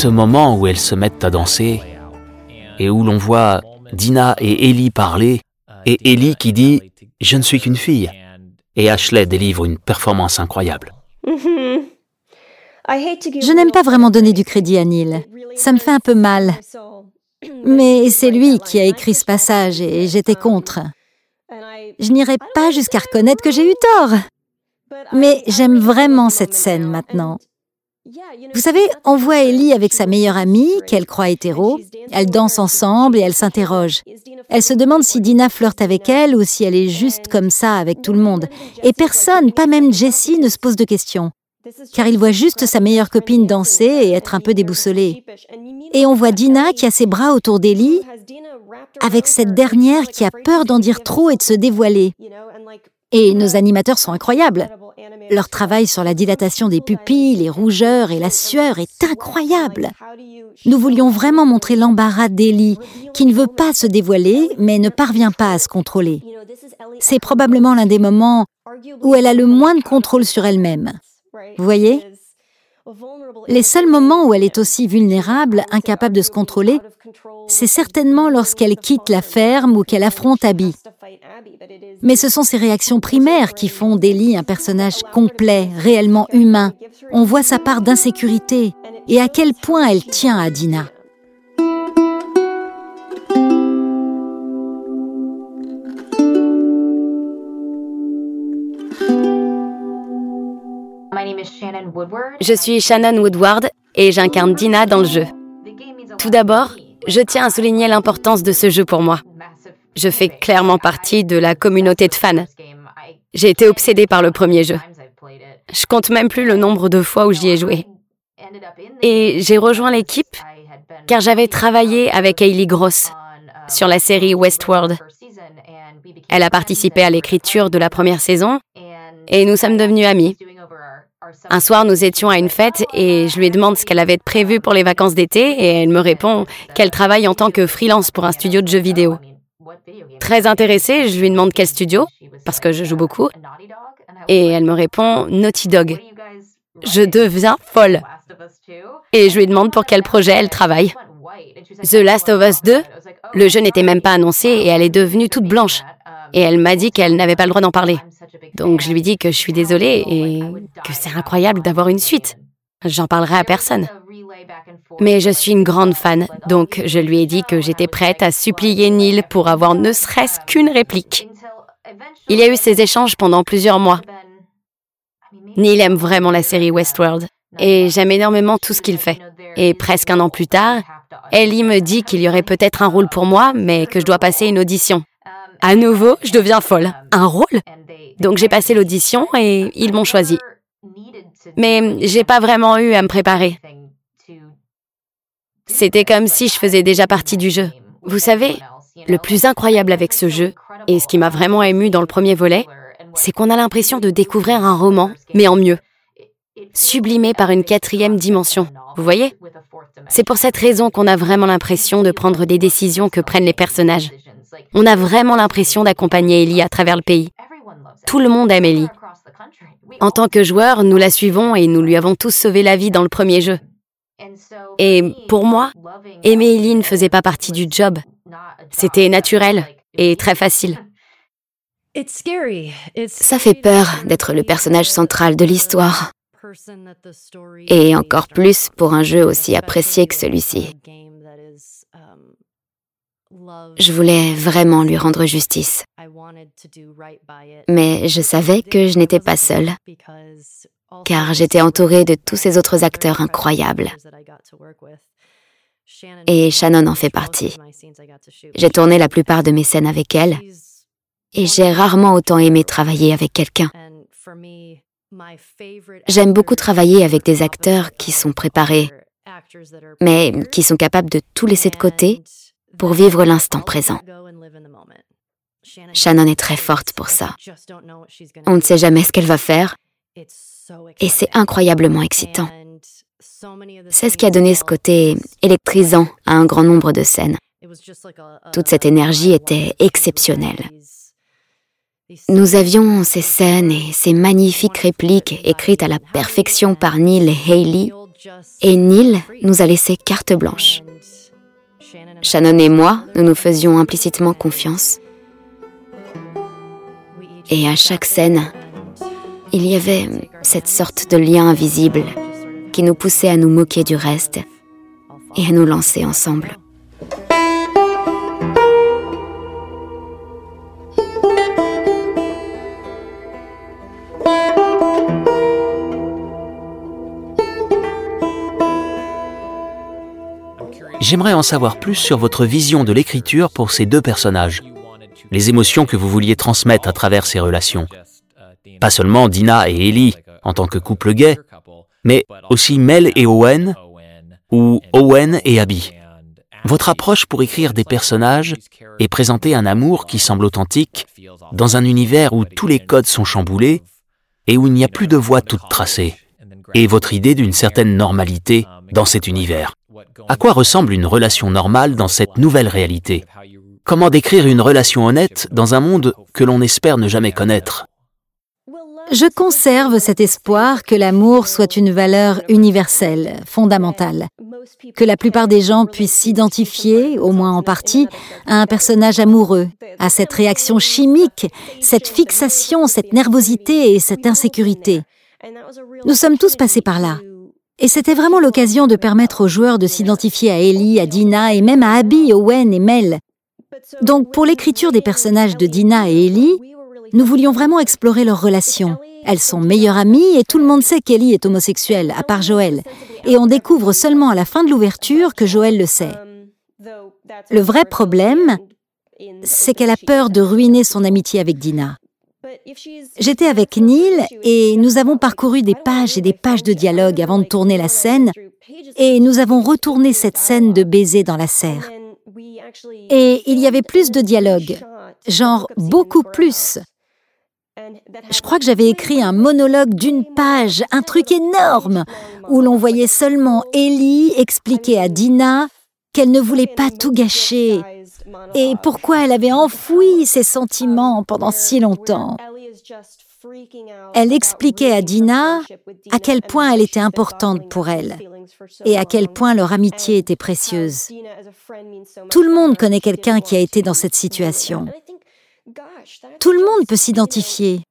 Ce moment où elles se mettent à danser et où l'on voit Dina et Ellie parler et Ellie qui dit ⁇ Je ne suis qu'une fille ⁇ et Ashley délivre une performance incroyable. Je n'aime pas vraiment donner du crédit à Neil. Ça me fait un peu mal. Mais c'est lui qui a écrit ce passage et j'étais contre. Je n'irai pas jusqu'à reconnaître que j'ai eu tort. Mais j'aime vraiment cette scène maintenant. Vous savez, on voit Ellie avec sa meilleure amie, qu'elle croit hétéro. Elles dansent ensemble et elles s'interrogent. Elle se demande si Dina flirte avec elle ou si elle est juste comme ça avec tout le monde. Et personne, pas même Jessie, ne se pose de questions. Car il voit juste sa meilleure copine danser et être un peu déboussolée. Et on voit Dina qui a ses bras autour d'Ellie, avec cette dernière qui a peur d'en dire trop et de se dévoiler. Et nos animateurs sont incroyables. Leur travail sur la dilatation des pupilles, les rougeurs et la sueur est incroyable. Nous voulions vraiment montrer l'embarras d'Ellie, qui ne veut pas se dévoiler, mais ne parvient pas à se contrôler. C'est probablement l'un des moments où elle a le moins de contrôle sur elle-même. Vous voyez? Les seuls moments où elle est aussi vulnérable, incapable de se contrôler, c'est certainement lorsqu'elle quitte la ferme ou qu'elle affronte Abby. Mais ce sont ses réactions primaires qui font d'Ellie un personnage complet, réellement humain. On voit sa part d'insécurité et à quel point elle tient à Dina. Je suis Shannon Woodward et j'incarne Dina dans le jeu. Tout d'abord, je tiens à souligner l'importance de ce jeu pour moi. Je fais clairement partie de la communauté de fans. J'ai été obsédée par le premier jeu. Je compte même plus le nombre de fois où j'y ai joué. Et j'ai rejoint l'équipe car j'avais travaillé avec Hailey Gross sur la série Westworld. Elle a participé à l'écriture de la première saison et nous sommes devenus amis. Un soir, nous étions à une fête et je lui demande ce qu'elle avait prévu pour les vacances d'été et elle me répond qu'elle travaille en tant que freelance pour un studio de jeux vidéo. Très intéressée, je lui demande quel studio, parce que je joue beaucoup, et elle me répond Naughty Dog. Je deviens folle. Et je lui demande pour quel projet elle travaille. The Last of Us 2, le jeu n'était même pas annoncé et elle est devenue toute blanche. Et elle m'a dit qu'elle n'avait pas le droit d'en parler. Donc je lui dis que je suis désolée et que c'est incroyable d'avoir une suite. J'en parlerai à personne. Mais je suis une grande fan, donc je lui ai dit que j'étais prête à supplier Neil pour avoir ne serait-ce qu'une réplique. Il y a eu ces échanges pendant plusieurs mois. Neil aime vraiment la série Westworld et j'aime énormément tout ce qu'il fait. Et presque un an plus tard, Ellie me dit qu'il y aurait peut-être un rôle pour moi, mais que je dois passer une audition. À nouveau, je deviens folle. Un rôle? Donc j'ai passé l'audition et ils m'ont choisi. Mais j'ai pas vraiment eu à me préparer. C'était comme si je faisais déjà partie du jeu. Vous savez, le plus incroyable avec ce jeu, et ce qui m'a vraiment ému dans le premier volet, c'est qu'on a l'impression de découvrir un roman, mais en mieux. Sublimé par une quatrième dimension. Vous voyez? C'est pour cette raison qu'on a vraiment l'impression de prendre des décisions que prennent les personnages. On a vraiment l'impression d'accompagner Ellie à travers le pays. Tout le monde aime Ellie. En tant que joueur, nous la suivons et nous lui avons tous sauvé la vie dans le premier jeu. Et pour moi, aimer Ellie ne faisait pas partie du job. C'était naturel et très facile. [LAUGHS] Ça fait peur d'être le personnage central de l'histoire. Et encore plus pour un jeu aussi apprécié que celui-ci. Je voulais vraiment lui rendre justice. Mais je savais que je n'étais pas seule, car j'étais entourée de tous ces autres acteurs incroyables. Et Shannon en fait partie. J'ai tourné la plupart de mes scènes avec elle, et j'ai rarement autant aimé travailler avec quelqu'un. J'aime beaucoup travailler avec des acteurs qui sont préparés, mais qui sont capables de tout laisser de côté pour vivre l'instant présent. Shannon est très forte pour ça. On ne sait jamais ce qu'elle va faire et c'est incroyablement excitant. C'est ce qui a donné ce côté électrisant à un grand nombre de scènes. Toute cette énergie était exceptionnelle. Nous avions ces scènes et ces magnifiques répliques écrites à la perfection par Neil et Hayley, et Neil nous a laissé carte blanche. Shannon et moi, nous nous faisions implicitement confiance. Et à chaque scène, il y avait cette sorte de lien invisible qui nous poussait à nous moquer du reste et à nous lancer ensemble. J'aimerais en savoir plus sur votre vision de l'écriture pour ces deux personnages, les émotions que vous vouliez transmettre à travers ces relations. Pas seulement Dina et Ellie en tant que couple gay, mais aussi Mel et Owen ou Owen et Abby. Votre approche pour écrire des personnages et présenter un amour qui semble authentique dans un univers où tous les codes sont chamboulés et où il n'y a plus de voix toutes tracées, et votre idée d'une certaine normalité dans cet univers. À quoi ressemble une relation normale dans cette nouvelle réalité Comment décrire une relation honnête dans un monde que l'on espère ne jamais connaître Je conserve cet espoir que l'amour soit une valeur universelle, fondamentale, que la plupart des gens puissent s'identifier, au moins en partie, à un personnage amoureux, à cette réaction chimique, cette fixation, cette nervosité et cette insécurité. Nous sommes tous passés par là. Et c'était vraiment l'occasion de permettre aux joueurs de s'identifier à Ellie, à Dina et même à Abby, Owen et Mel. Donc pour l'écriture des personnages de Dina et Ellie, nous voulions vraiment explorer leurs relations. Elles sont meilleures amies et tout le monde sait qu'Ellie est homosexuelle, à part Joël. Et on découvre seulement à la fin de l'ouverture que Joël le sait. Le vrai problème, c'est qu'elle a peur de ruiner son amitié avec Dina. J'étais avec Neil et nous avons parcouru des pages et des pages de dialogue avant de tourner la scène et nous avons retourné cette scène de baiser dans la serre. Et il y avait plus de dialogue, genre beaucoup plus. Je crois que j'avais écrit un monologue d'une page, un truc énorme, où l'on voyait seulement Ellie expliquer à Dina qu'elle ne voulait pas tout gâcher et pourquoi elle avait enfoui ses sentiments pendant si longtemps? Elle expliquait à Dina à quel point elle était importante pour elle et à quel point leur amitié était précieuse. Tout le monde connaît quelqu'un qui a été dans cette situation. Tout le monde peut s'identifier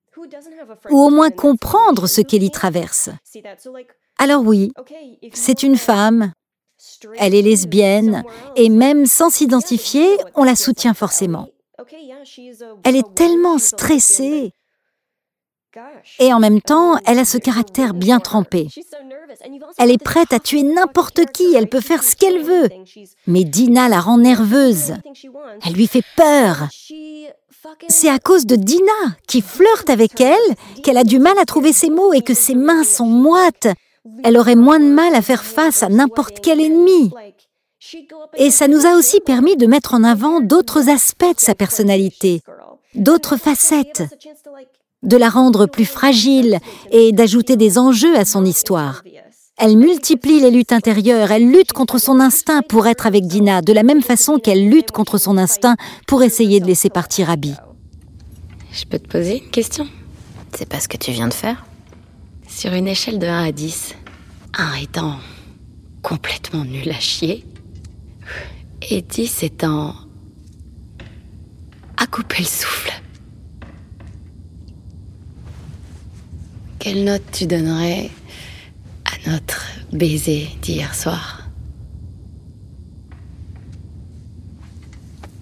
ou au moins comprendre ce qu'elle y traverse. Alors oui, c'est une femme, elle est lesbienne, et même sans s'identifier, on la soutient forcément. Elle est tellement stressée. Et en même temps, elle a ce caractère bien trempé. Elle est prête à tuer n'importe qui, elle peut faire ce qu'elle veut. Mais Dina la rend nerveuse. Elle lui fait peur. C'est à cause de Dina, qui flirte avec elle, qu'elle a du mal à trouver ses mots et que ses mains sont moites. Elle aurait moins de mal à faire face à n'importe quel ennemi. Et ça nous a aussi permis de mettre en avant d'autres aspects de sa personnalité, d'autres facettes, de la rendre plus fragile et d'ajouter des enjeux à son histoire. Elle multiplie les luttes intérieures, elle lutte contre son instinct pour être avec Dina, de la même façon qu'elle lutte contre son instinct pour essayer de laisser partir Abby. Je peux te poser une question? C'est pas ce que tu viens de faire Sur une échelle de 1 à 10, 1 étant complètement nul à chier, et 10 étant à couper le souffle. Quelle note tu donnerais à notre baiser d'hier soir?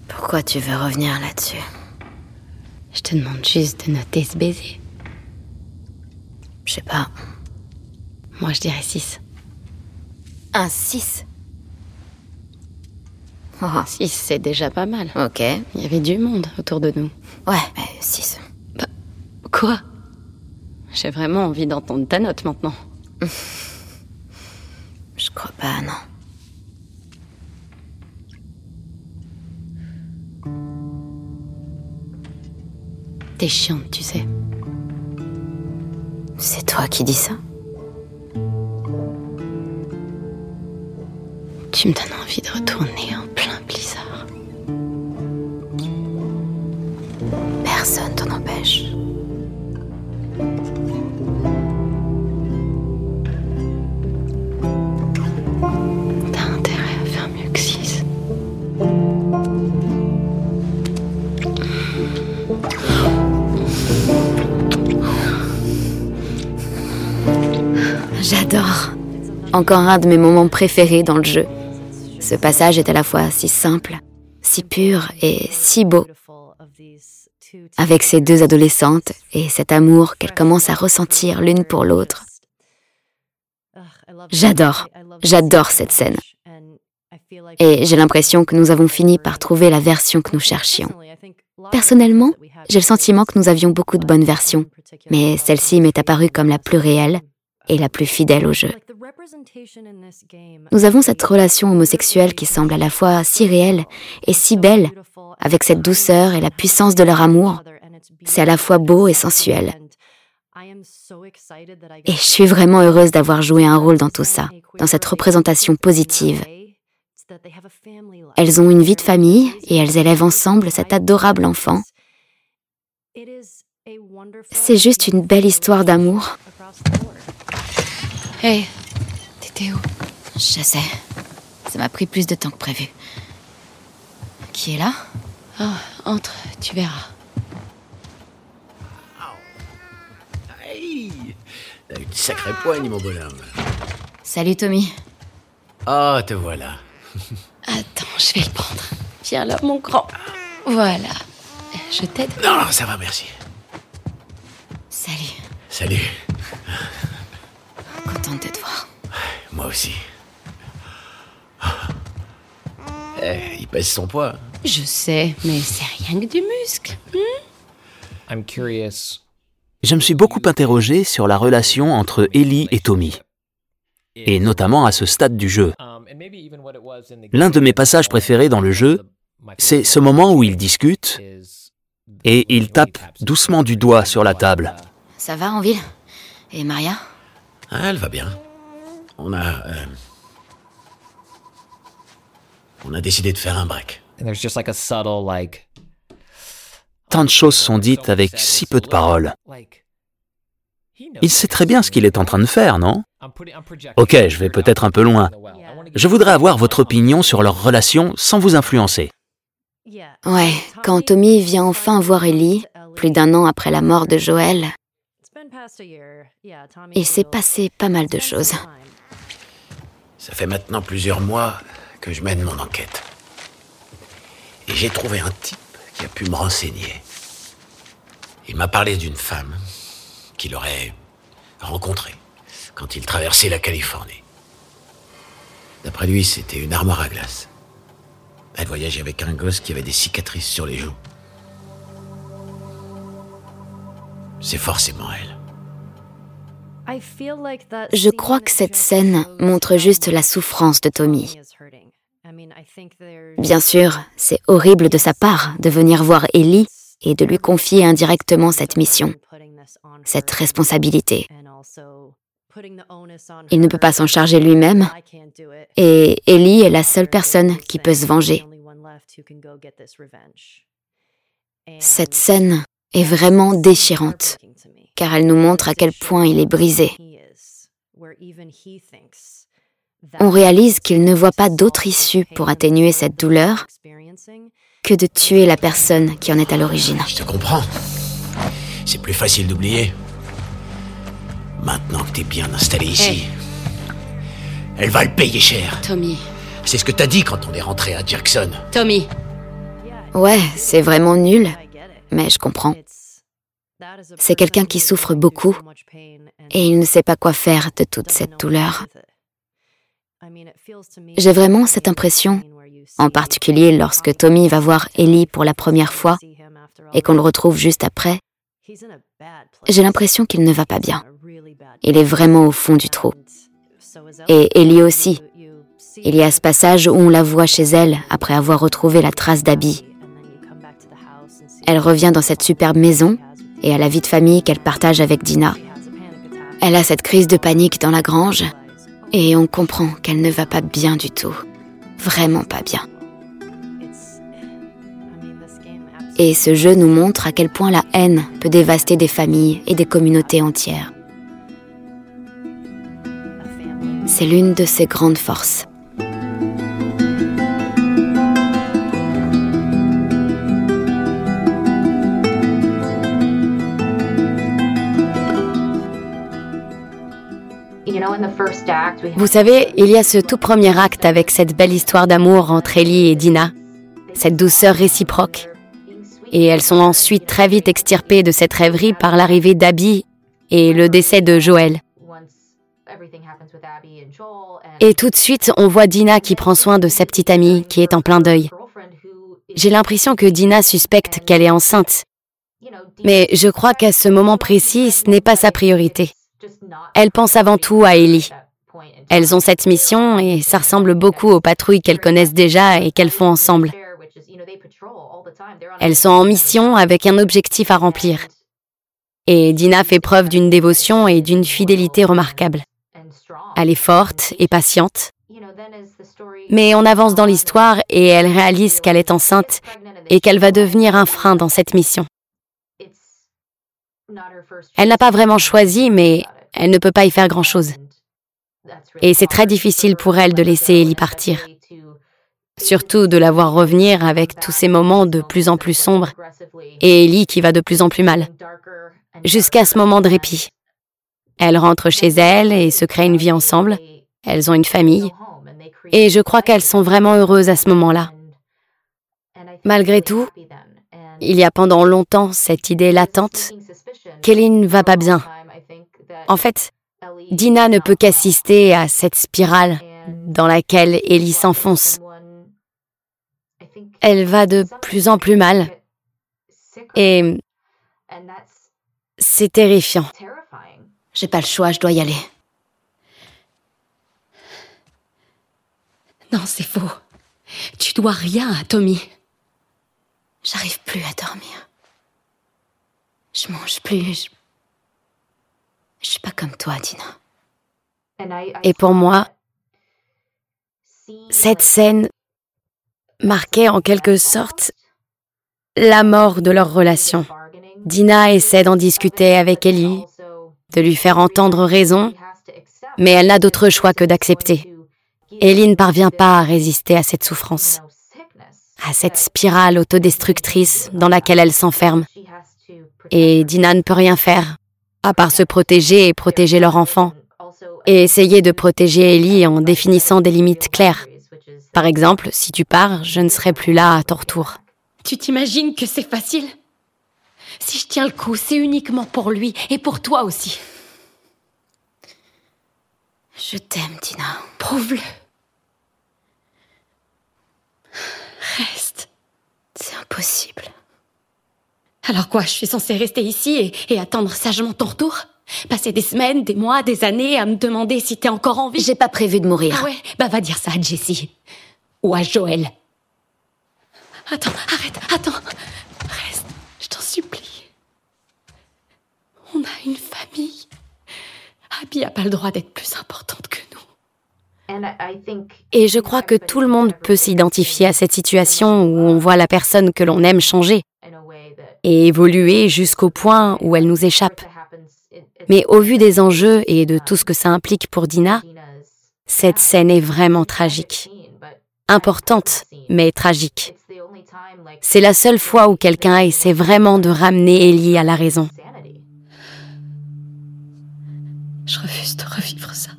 Pourquoi tu veux revenir là-dessus? Je te demande juste de noter ce baiser. Je sais pas. Moi, je dirais 6. Un 6 Oh, 6, c'est déjà pas mal. Ok. Il y avait du monde autour de nous. Ouais, mais 6. Bah, quoi? J'ai vraiment envie d'entendre ta note maintenant. [LAUGHS] Je crois pas, non. T'es chiante, tu sais. C'est toi qui dis ça Tu me donnes envie de retourner en plein blizzard. Personne t'en J'adore. Encore un de mes moments préférés dans le jeu. Ce passage est à la fois si simple, si pur et si beau. Avec ces deux adolescentes et cet amour qu'elles commencent à ressentir l'une pour l'autre. J'adore, j'adore cette scène. Et j'ai l'impression que nous avons fini par trouver la version que nous cherchions. Personnellement, j'ai le sentiment que nous avions beaucoup de bonnes versions, mais celle-ci m'est apparue comme la plus réelle et la plus fidèle au jeu. Nous avons cette relation homosexuelle qui semble à la fois si réelle et si belle, avec cette douceur et la puissance de leur amour. C'est à la fois beau et sensuel. Et je suis vraiment heureuse d'avoir joué un rôle dans tout ça, dans cette représentation positive. Elles ont une vie de famille et elles élèvent ensemble cet adorable enfant. C'est juste une belle histoire d'amour. Hé, t'étais où? Je sais. Ça m'a pris plus de temps que prévu. Qui est là? Oh, entre, tu verras. Hey T'as une sacrée poigne, mon bonhomme. Salut, Tommy. Oh, te voilà. [LAUGHS] Attends, je vais le prendre. Viens là, mon grand. Voilà. Je t'aide Non, non, ça va, merci. Salut. Salut. Contente de te voir. Moi aussi. Eh, il pèse son poids. Je sais, mais c'est rien que du muscle. I'm curious. Je me suis beaucoup interrogé sur la relation entre Ellie et Tommy, et notamment à ce stade du jeu. L'un de mes passages préférés dans le jeu, c'est ce moment où ils discutent et ils tapent doucement du doigt sur la table. Ça va en ville? Et Maria? Ah, elle va bien. On a... euh, On a décidé de faire un break. Tant de choses sont dites avec si peu de paroles. Il sait très bien ce qu'il est en train de faire, non? Ok, je vais peut-être un peu loin. Je voudrais avoir votre opinion sur leur relation sans vous influencer. Ouais, quand Tommy vient enfin voir Ellie, plus d'un an après la mort de Joël, il s'est passé pas mal de choses. Ça fait maintenant plusieurs mois que je mène mon enquête. Et j'ai trouvé un type qui a pu me renseigner. Il m'a parlé d'une femme qu'il aurait rencontrée quand il traversait la Californie. D'après lui, c'était une armoire à glace. Elle voyageait avec un gosse qui avait des cicatrices sur les joues. C'est forcément elle. Je crois que cette scène montre juste la souffrance de Tommy. Bien sûr, c'est horrible de sa part de venir voir Ellie et de lui confier indirectement cette mission, cette responsabilité. Il ne peut pas s'en charger lui-même et Ellie est la seule personne qui peut se venger. Cette scène est vraiment déchirante car elle nous montre à quel point il est brisé. On réalise qu'il ne voit pas d'autre issue pour atténuer cette douleur que de tuer la personne qui en est à l'origine. Je te comprends. C'est plus facile d'oublier. Maintenant que t'es bien installé ici, elle va le payer cher. Tommy. C'est ce que t'as dit quand on est rentré à Jackson. Tommy. Ouais, c'est vraiment nul, mais je comprends. C'est quelqu'un qui souffre beaucoup et il ne sait pas quoi faire de toute cette douleur. J'ai vraiment cette impression, en particulier lorsque Tommy va voir Ellie pour la première fois et qu'on le retrouve juste après. J'ai l'impression qu'il ne va pas bien. Il est vraiment au fond du trou. Et Ellie aussi. Il y a ce passage où on la voit chez elle après avoir retrouvé la trace d'Abby. Elle revient dans cette superbe maison et à la vie de famille qu'elle partage avec Dina. Elle a cette crise de panique dans la grange et on comprend qu'elle ne va pas bien du tout. Vraiment pas bien. Et ce jeu nous montre à quel point la haine peut dévaster des familles et des communautés entières. C'est l'une de ses grandes forces. Vous savez, il y a ce tout premier acte avec cette belle histoire d'amour entre Ellie et Dina, cette douceur réciproque. Et elles sont ensuite très vite extirpées de cette rêverie par l'arrivée d'Abby et le décès de Joël. Et tout de suite, on voit Dina qui prend soin de sa petite amie qui est en plein deuil. J'ai l'impression que Dina suspecte qu'elle est enceinte. Mais je crois qu'à ce moment précis, ce n'est pas sa priorité. Elle pense avant tout à Ellie. Elles ont cette mission et ça ressemble beaucoup aux patrouilles qu'elles connaissent déjà et qu'elles font ensemble. Elles sont en mission avec un objectif à remplir. Et Dina fait preuve d'une dévotion et d'une fidélité remarquables. Elle est forte et patiente. Mais on avance dans l'histoire et elle réalise qu'elle est enceinte et qu'elle va devenir un frein dans cette mission. Elle n'a pas vraiment choisi, mais elle ne peut pas y faire grand-chose. Et c'est très difficile pour elle de laisser Ellie partir. Surtout de la voir revenir avec tous ces moments de plus en plus sombres et Ellie qui va de plus en plus mal. Jusqu'à ce moment de répit. Elle rentre chez elle et se crée une vie ensemble. Elles ont une famille. Et je crois qu'elles sont vraiment heureuses à ce moment-là. Malgré tout, il y a pendant longtemps cette idée latente qu'Ellie ne va pas bien. En fait, Dina ne peut qu'assister à cette spirale dans laquelle Ellie s'enfonce. Elle va de plus en plus mal. Et c'est terrifiant. J'ai pas le choix, je dois y aller. Non, c'est faux. Tu dois rien à Tommy. J'arrive plus à dormir. Je mange plus. Je... je suis pas comme toi, Dina. Et pour moi, cette scène marquait en quelque sorte la mort de leur relation. Dina essaie d'en discuter avec Ellie, de lui faire entendre raison, mais elle n'a d'autre choix que d'accepter. Ellie ne parvient pas à résister à cette souffrance, à cette spirale autodestructrice dans laquelle elle s'enferme. Et Dina ne peut rien faire, à part se protéger et protéger leur enfant, et essayer de protéger Ellie en définissant des limites claires. Par exemple, si tu pars, je ne serai plus là à ton retour. Tu t'imagines que c'est facile? Si je tiens le coup, c'est uniquement pour lui et pour toi aussi. Je t'aime, Tina. Prouve-le. Reste. C'est impossible. Alors quoi, je suis censée rester ici et, et attendre sagement ton retour? Passer des semaines, des mois, des années à me demander si t'es encore en vie? J'ai pas prévu de mourir. Ah ouais Bah va dire ça à Jessie. Ou à Joël. Attends, arrête, attends. Reste, je t'en supplie. On a une famille. Abby a pas le droit d'être plus importante que nous. Et je crois que tout le monde peut s'identifier à cette situation où on voit la personne que l'on aime changer et évoluer jusqu'au point où elle nous échappe. Mais au vu des enjeux et de tout ce que ça implique pour Dina, cette scène est vraiment tragique. Importante, mais tragique. C'est la seule fois où quelqu'un essaie vraiment de ramener Ellie à la raison. Je refuse de revivre ça.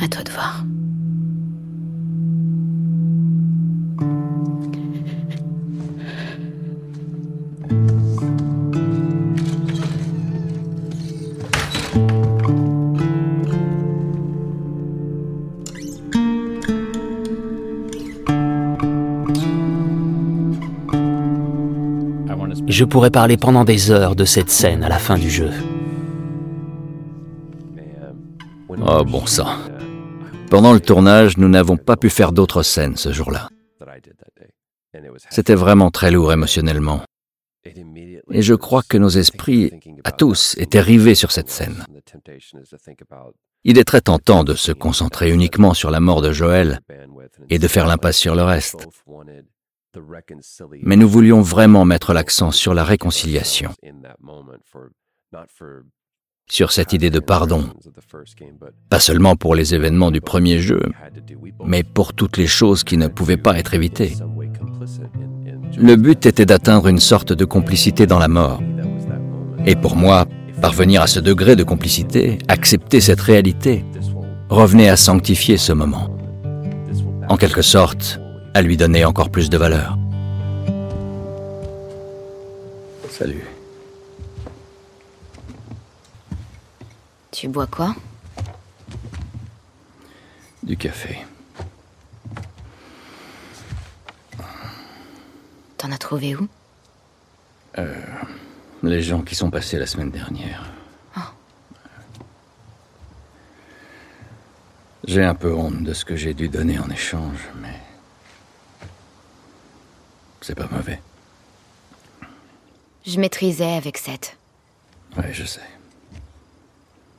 À toi de voir. Je pourrais parler pendant des heures de cette scène à la fin du jeu. Oh bon sang. Pendant le tournage, nous n'avons pas pu faire d'autres scènes ce jour-là. C'était vraiment très lourd émotionnellement. Et je crois que nos esprits, à tous, étaient rivés sur cette scène. Il est très tentant de se concentrer uniquement sur la mort de Joël et de faire l'impasse sur le reste. Mais nous voulions vraiment mettre l'accent sur la réconciliation, sur cette idée de pardon, pas seulement pour les événements du premier jeu, mais pour toutes les choses qui ne pouvaient pas être évitées. Le but était d'atteindre une sorte de complicité dans la mort. Et pour moi, parvenir à ce degré de complicité, accepter cette réalité, revenait à sanctifier ce moment. En quelque sorte, à lui donner encore plus de valeur. Salut. Tu bois quoi? Du café. T'en as trouvé où? Euh, Les gens qui sont passés la semaine dernière. Oh. J'ai un peu honte de ce que j'ai dû donner en échange, mais c'est pas mauvais. Je maîtrisais avec Seth. Ouais, je sais.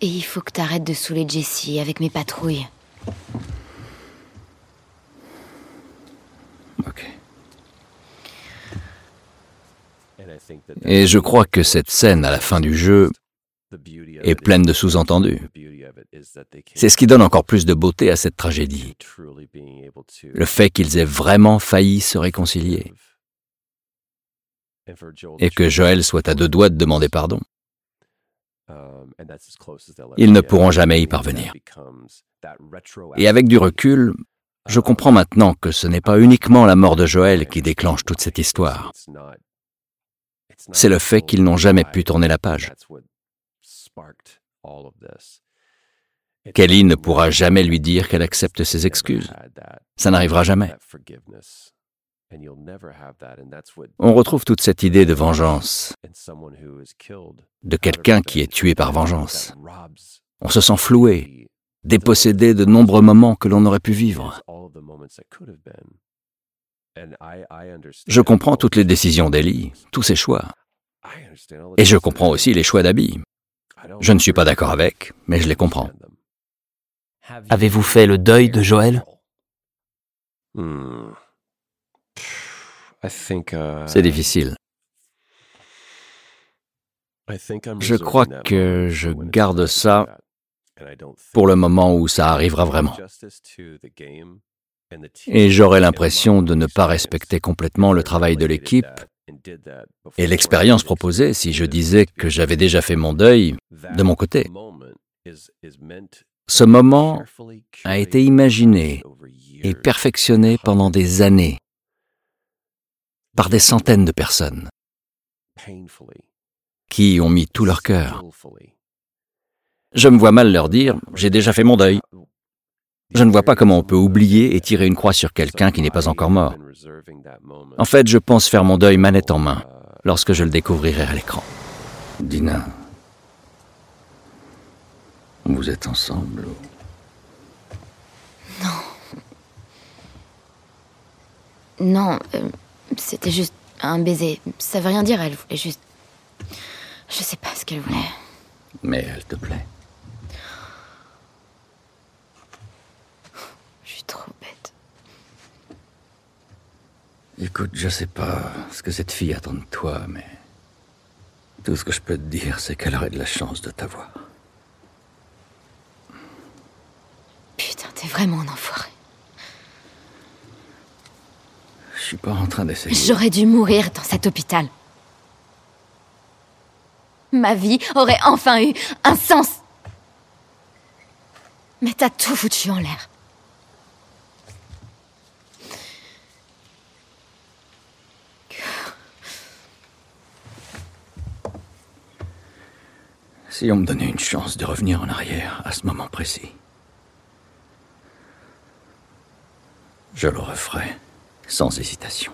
Et il faut que t'arrêtes de saouler Jessie avec mes patrouilles. Et je crois que cette scène à la fin du jeu est pleine de sous-entendus. C'est ce qui donne encore plus de beauté à cette tragédie. Le fait qu'ils aient vraiment failli se réconcilier. Et que Joël soit à deux doigts de demander pardon. Ils ne pourront jamais y parvenir. Et avec du recul, je comprends maintenant que ce n'est pas uniquement la mort de Joël qui déclenche toute cette histoire. C'est le fait qu'ils n'ont jamais pu tourner la page. Kelly ne pourra jamais lui dire qu'elle accepte ses excuses. Ça n'arrivera jamais. On retrouve toute cette idée de vengeance, de quelqu'un qui est tué par vengeance. On se sent floué, dépossédé de nombreux moments que l'on aurait pu vivre. Je comprends toutes les décisions d'Ellie, tous ses choix. Et je comprends aussi les choix d'Abby. Je ne suis pas d'accord avec, mais je les comprends. Avez-vous fait le deuil de Joël? hmm. C'est difficile. Je crois que je garde ça pour le moment où ça arrivera vraiment. Et j'aurai l'impression de ne pas respecter complètement le travail de l'équipe et l'expérience proposée si je disais que j'avais déjà fait mon deuil de mon côté. Ce moment a été imaginé et perfectionné pendant des années par des centaines de personnes qui ont mis tout leur cœur. Je me vois mal leur dire, j'ai déjà fait mon deuil. Je ne vois pas comment on peut oublier et tirer une croix sur quelqu'un qui n'est pas encore mort. En fait, je pense faire mon deuil manette en main lorsque je le découvrirai à l'écran. Dina, vous êtes ensemble Non. Non, euh, c'était juste un baiser. Ça veut rien dire, elle voulait juste... Je sais pas ce qu'elle voulait. Mais elle te plaît. Écoute, je sais pas ce que cette fille attend de toi, mais tout ce que je peux te dire, c'est qu'elle aurait de la chance de t'avoir. Putain, t'es vraiment un enfoiré. Je suis pas en train d'essayer. J'aurais dû mourir dans cet hôpital. Ma vie aurait enfin eu un sens. Mais t'as tout foutu en l'air. Si on me donnait une chance de revenir en arrière à ce moment précis, je le referais sans hésitation.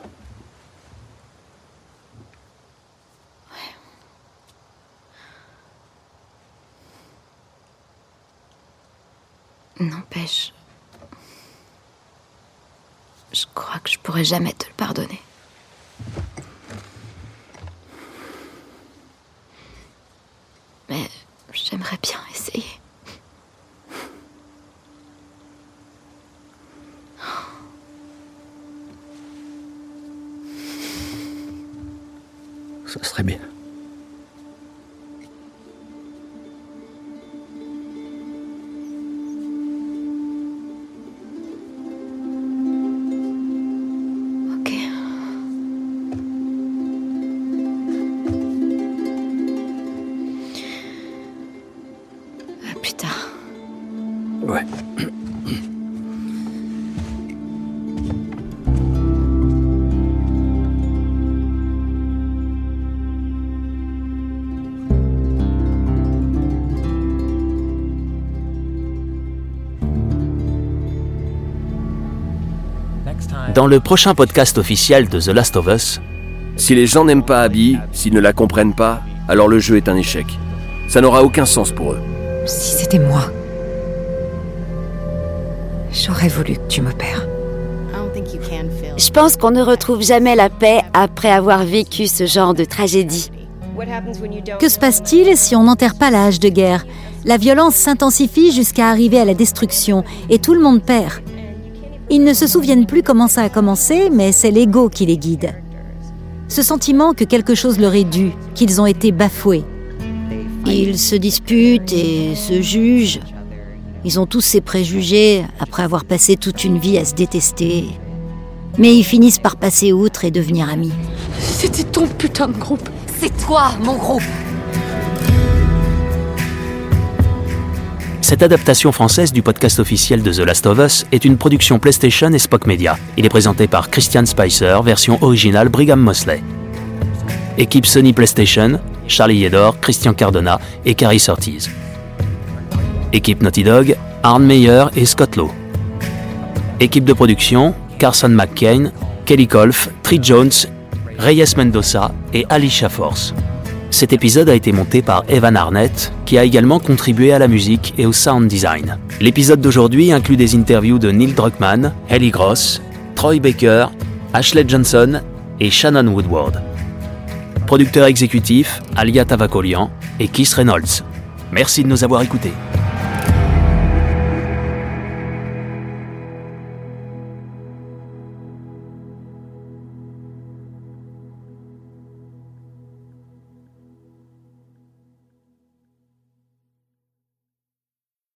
N'empêche, je crois que je pourrais jamais te le pardonner. J'aimerais bien essayer. Ça serait bien. Dans le prochain podcast officiel de The Last of Us, si les gens n'aiment pas Abby, s'ils ne la comprennent pas, alors le jeu est un échec. Ça n'aura aucun sens pour eux. Si c'était moi, j'aurais voulu que tu m'opères. Je pense qu'on ne retrouve jamais la paix après avoir vécu ce genre de tragédie. Que se passe-t-il si on n'enterre pas la hache de guerre? La violence s'intensifie jusqu'à arriver à la destruction et tout le monde perd. Ils ne se souviennent plus comment ça a commencé, mais c'est l'ego qui les guide. Ce sentiment que quelque chose leur est dû, qu'ils ont été bafoués. Ils se disputent et se jugent. Ils ont tous ces préjugés après avoir passé toute une vie à se détester. Mais ils finissent par passer outre et devenir amis. C'était ton putain de groupe. C'est toi, mon groupe. Cette adaptation française du podcast officiel de The Last of Us est une production PlayStation et Spock Media. Il est présenté par Christian Spicer, version originale Brigham Mosley. Équipe Sony PlayStation, Charlie Yedor, Christian Cardona et Carrie Ortiz. Équipe Naughty Dog, Arne Meyer et Scott Lowe. Équipe de production, Carson McCain, Kelly Kolf, Tree Jones, Reyes Mendoza et Alicia Force. Cet épisode a été monté par Evan Arnett, qui a également contribué à la musique et au sound design. L'épisode d'aujourd'hui inclut des interviews de Neil Druckmann, Ellie Gross, Troy Baker, Ashley Johnson et Shannon Woodward. Producteur exécutif, Alia Tavakolian et Keith Reynolds. Merci de nous avoir écoutés.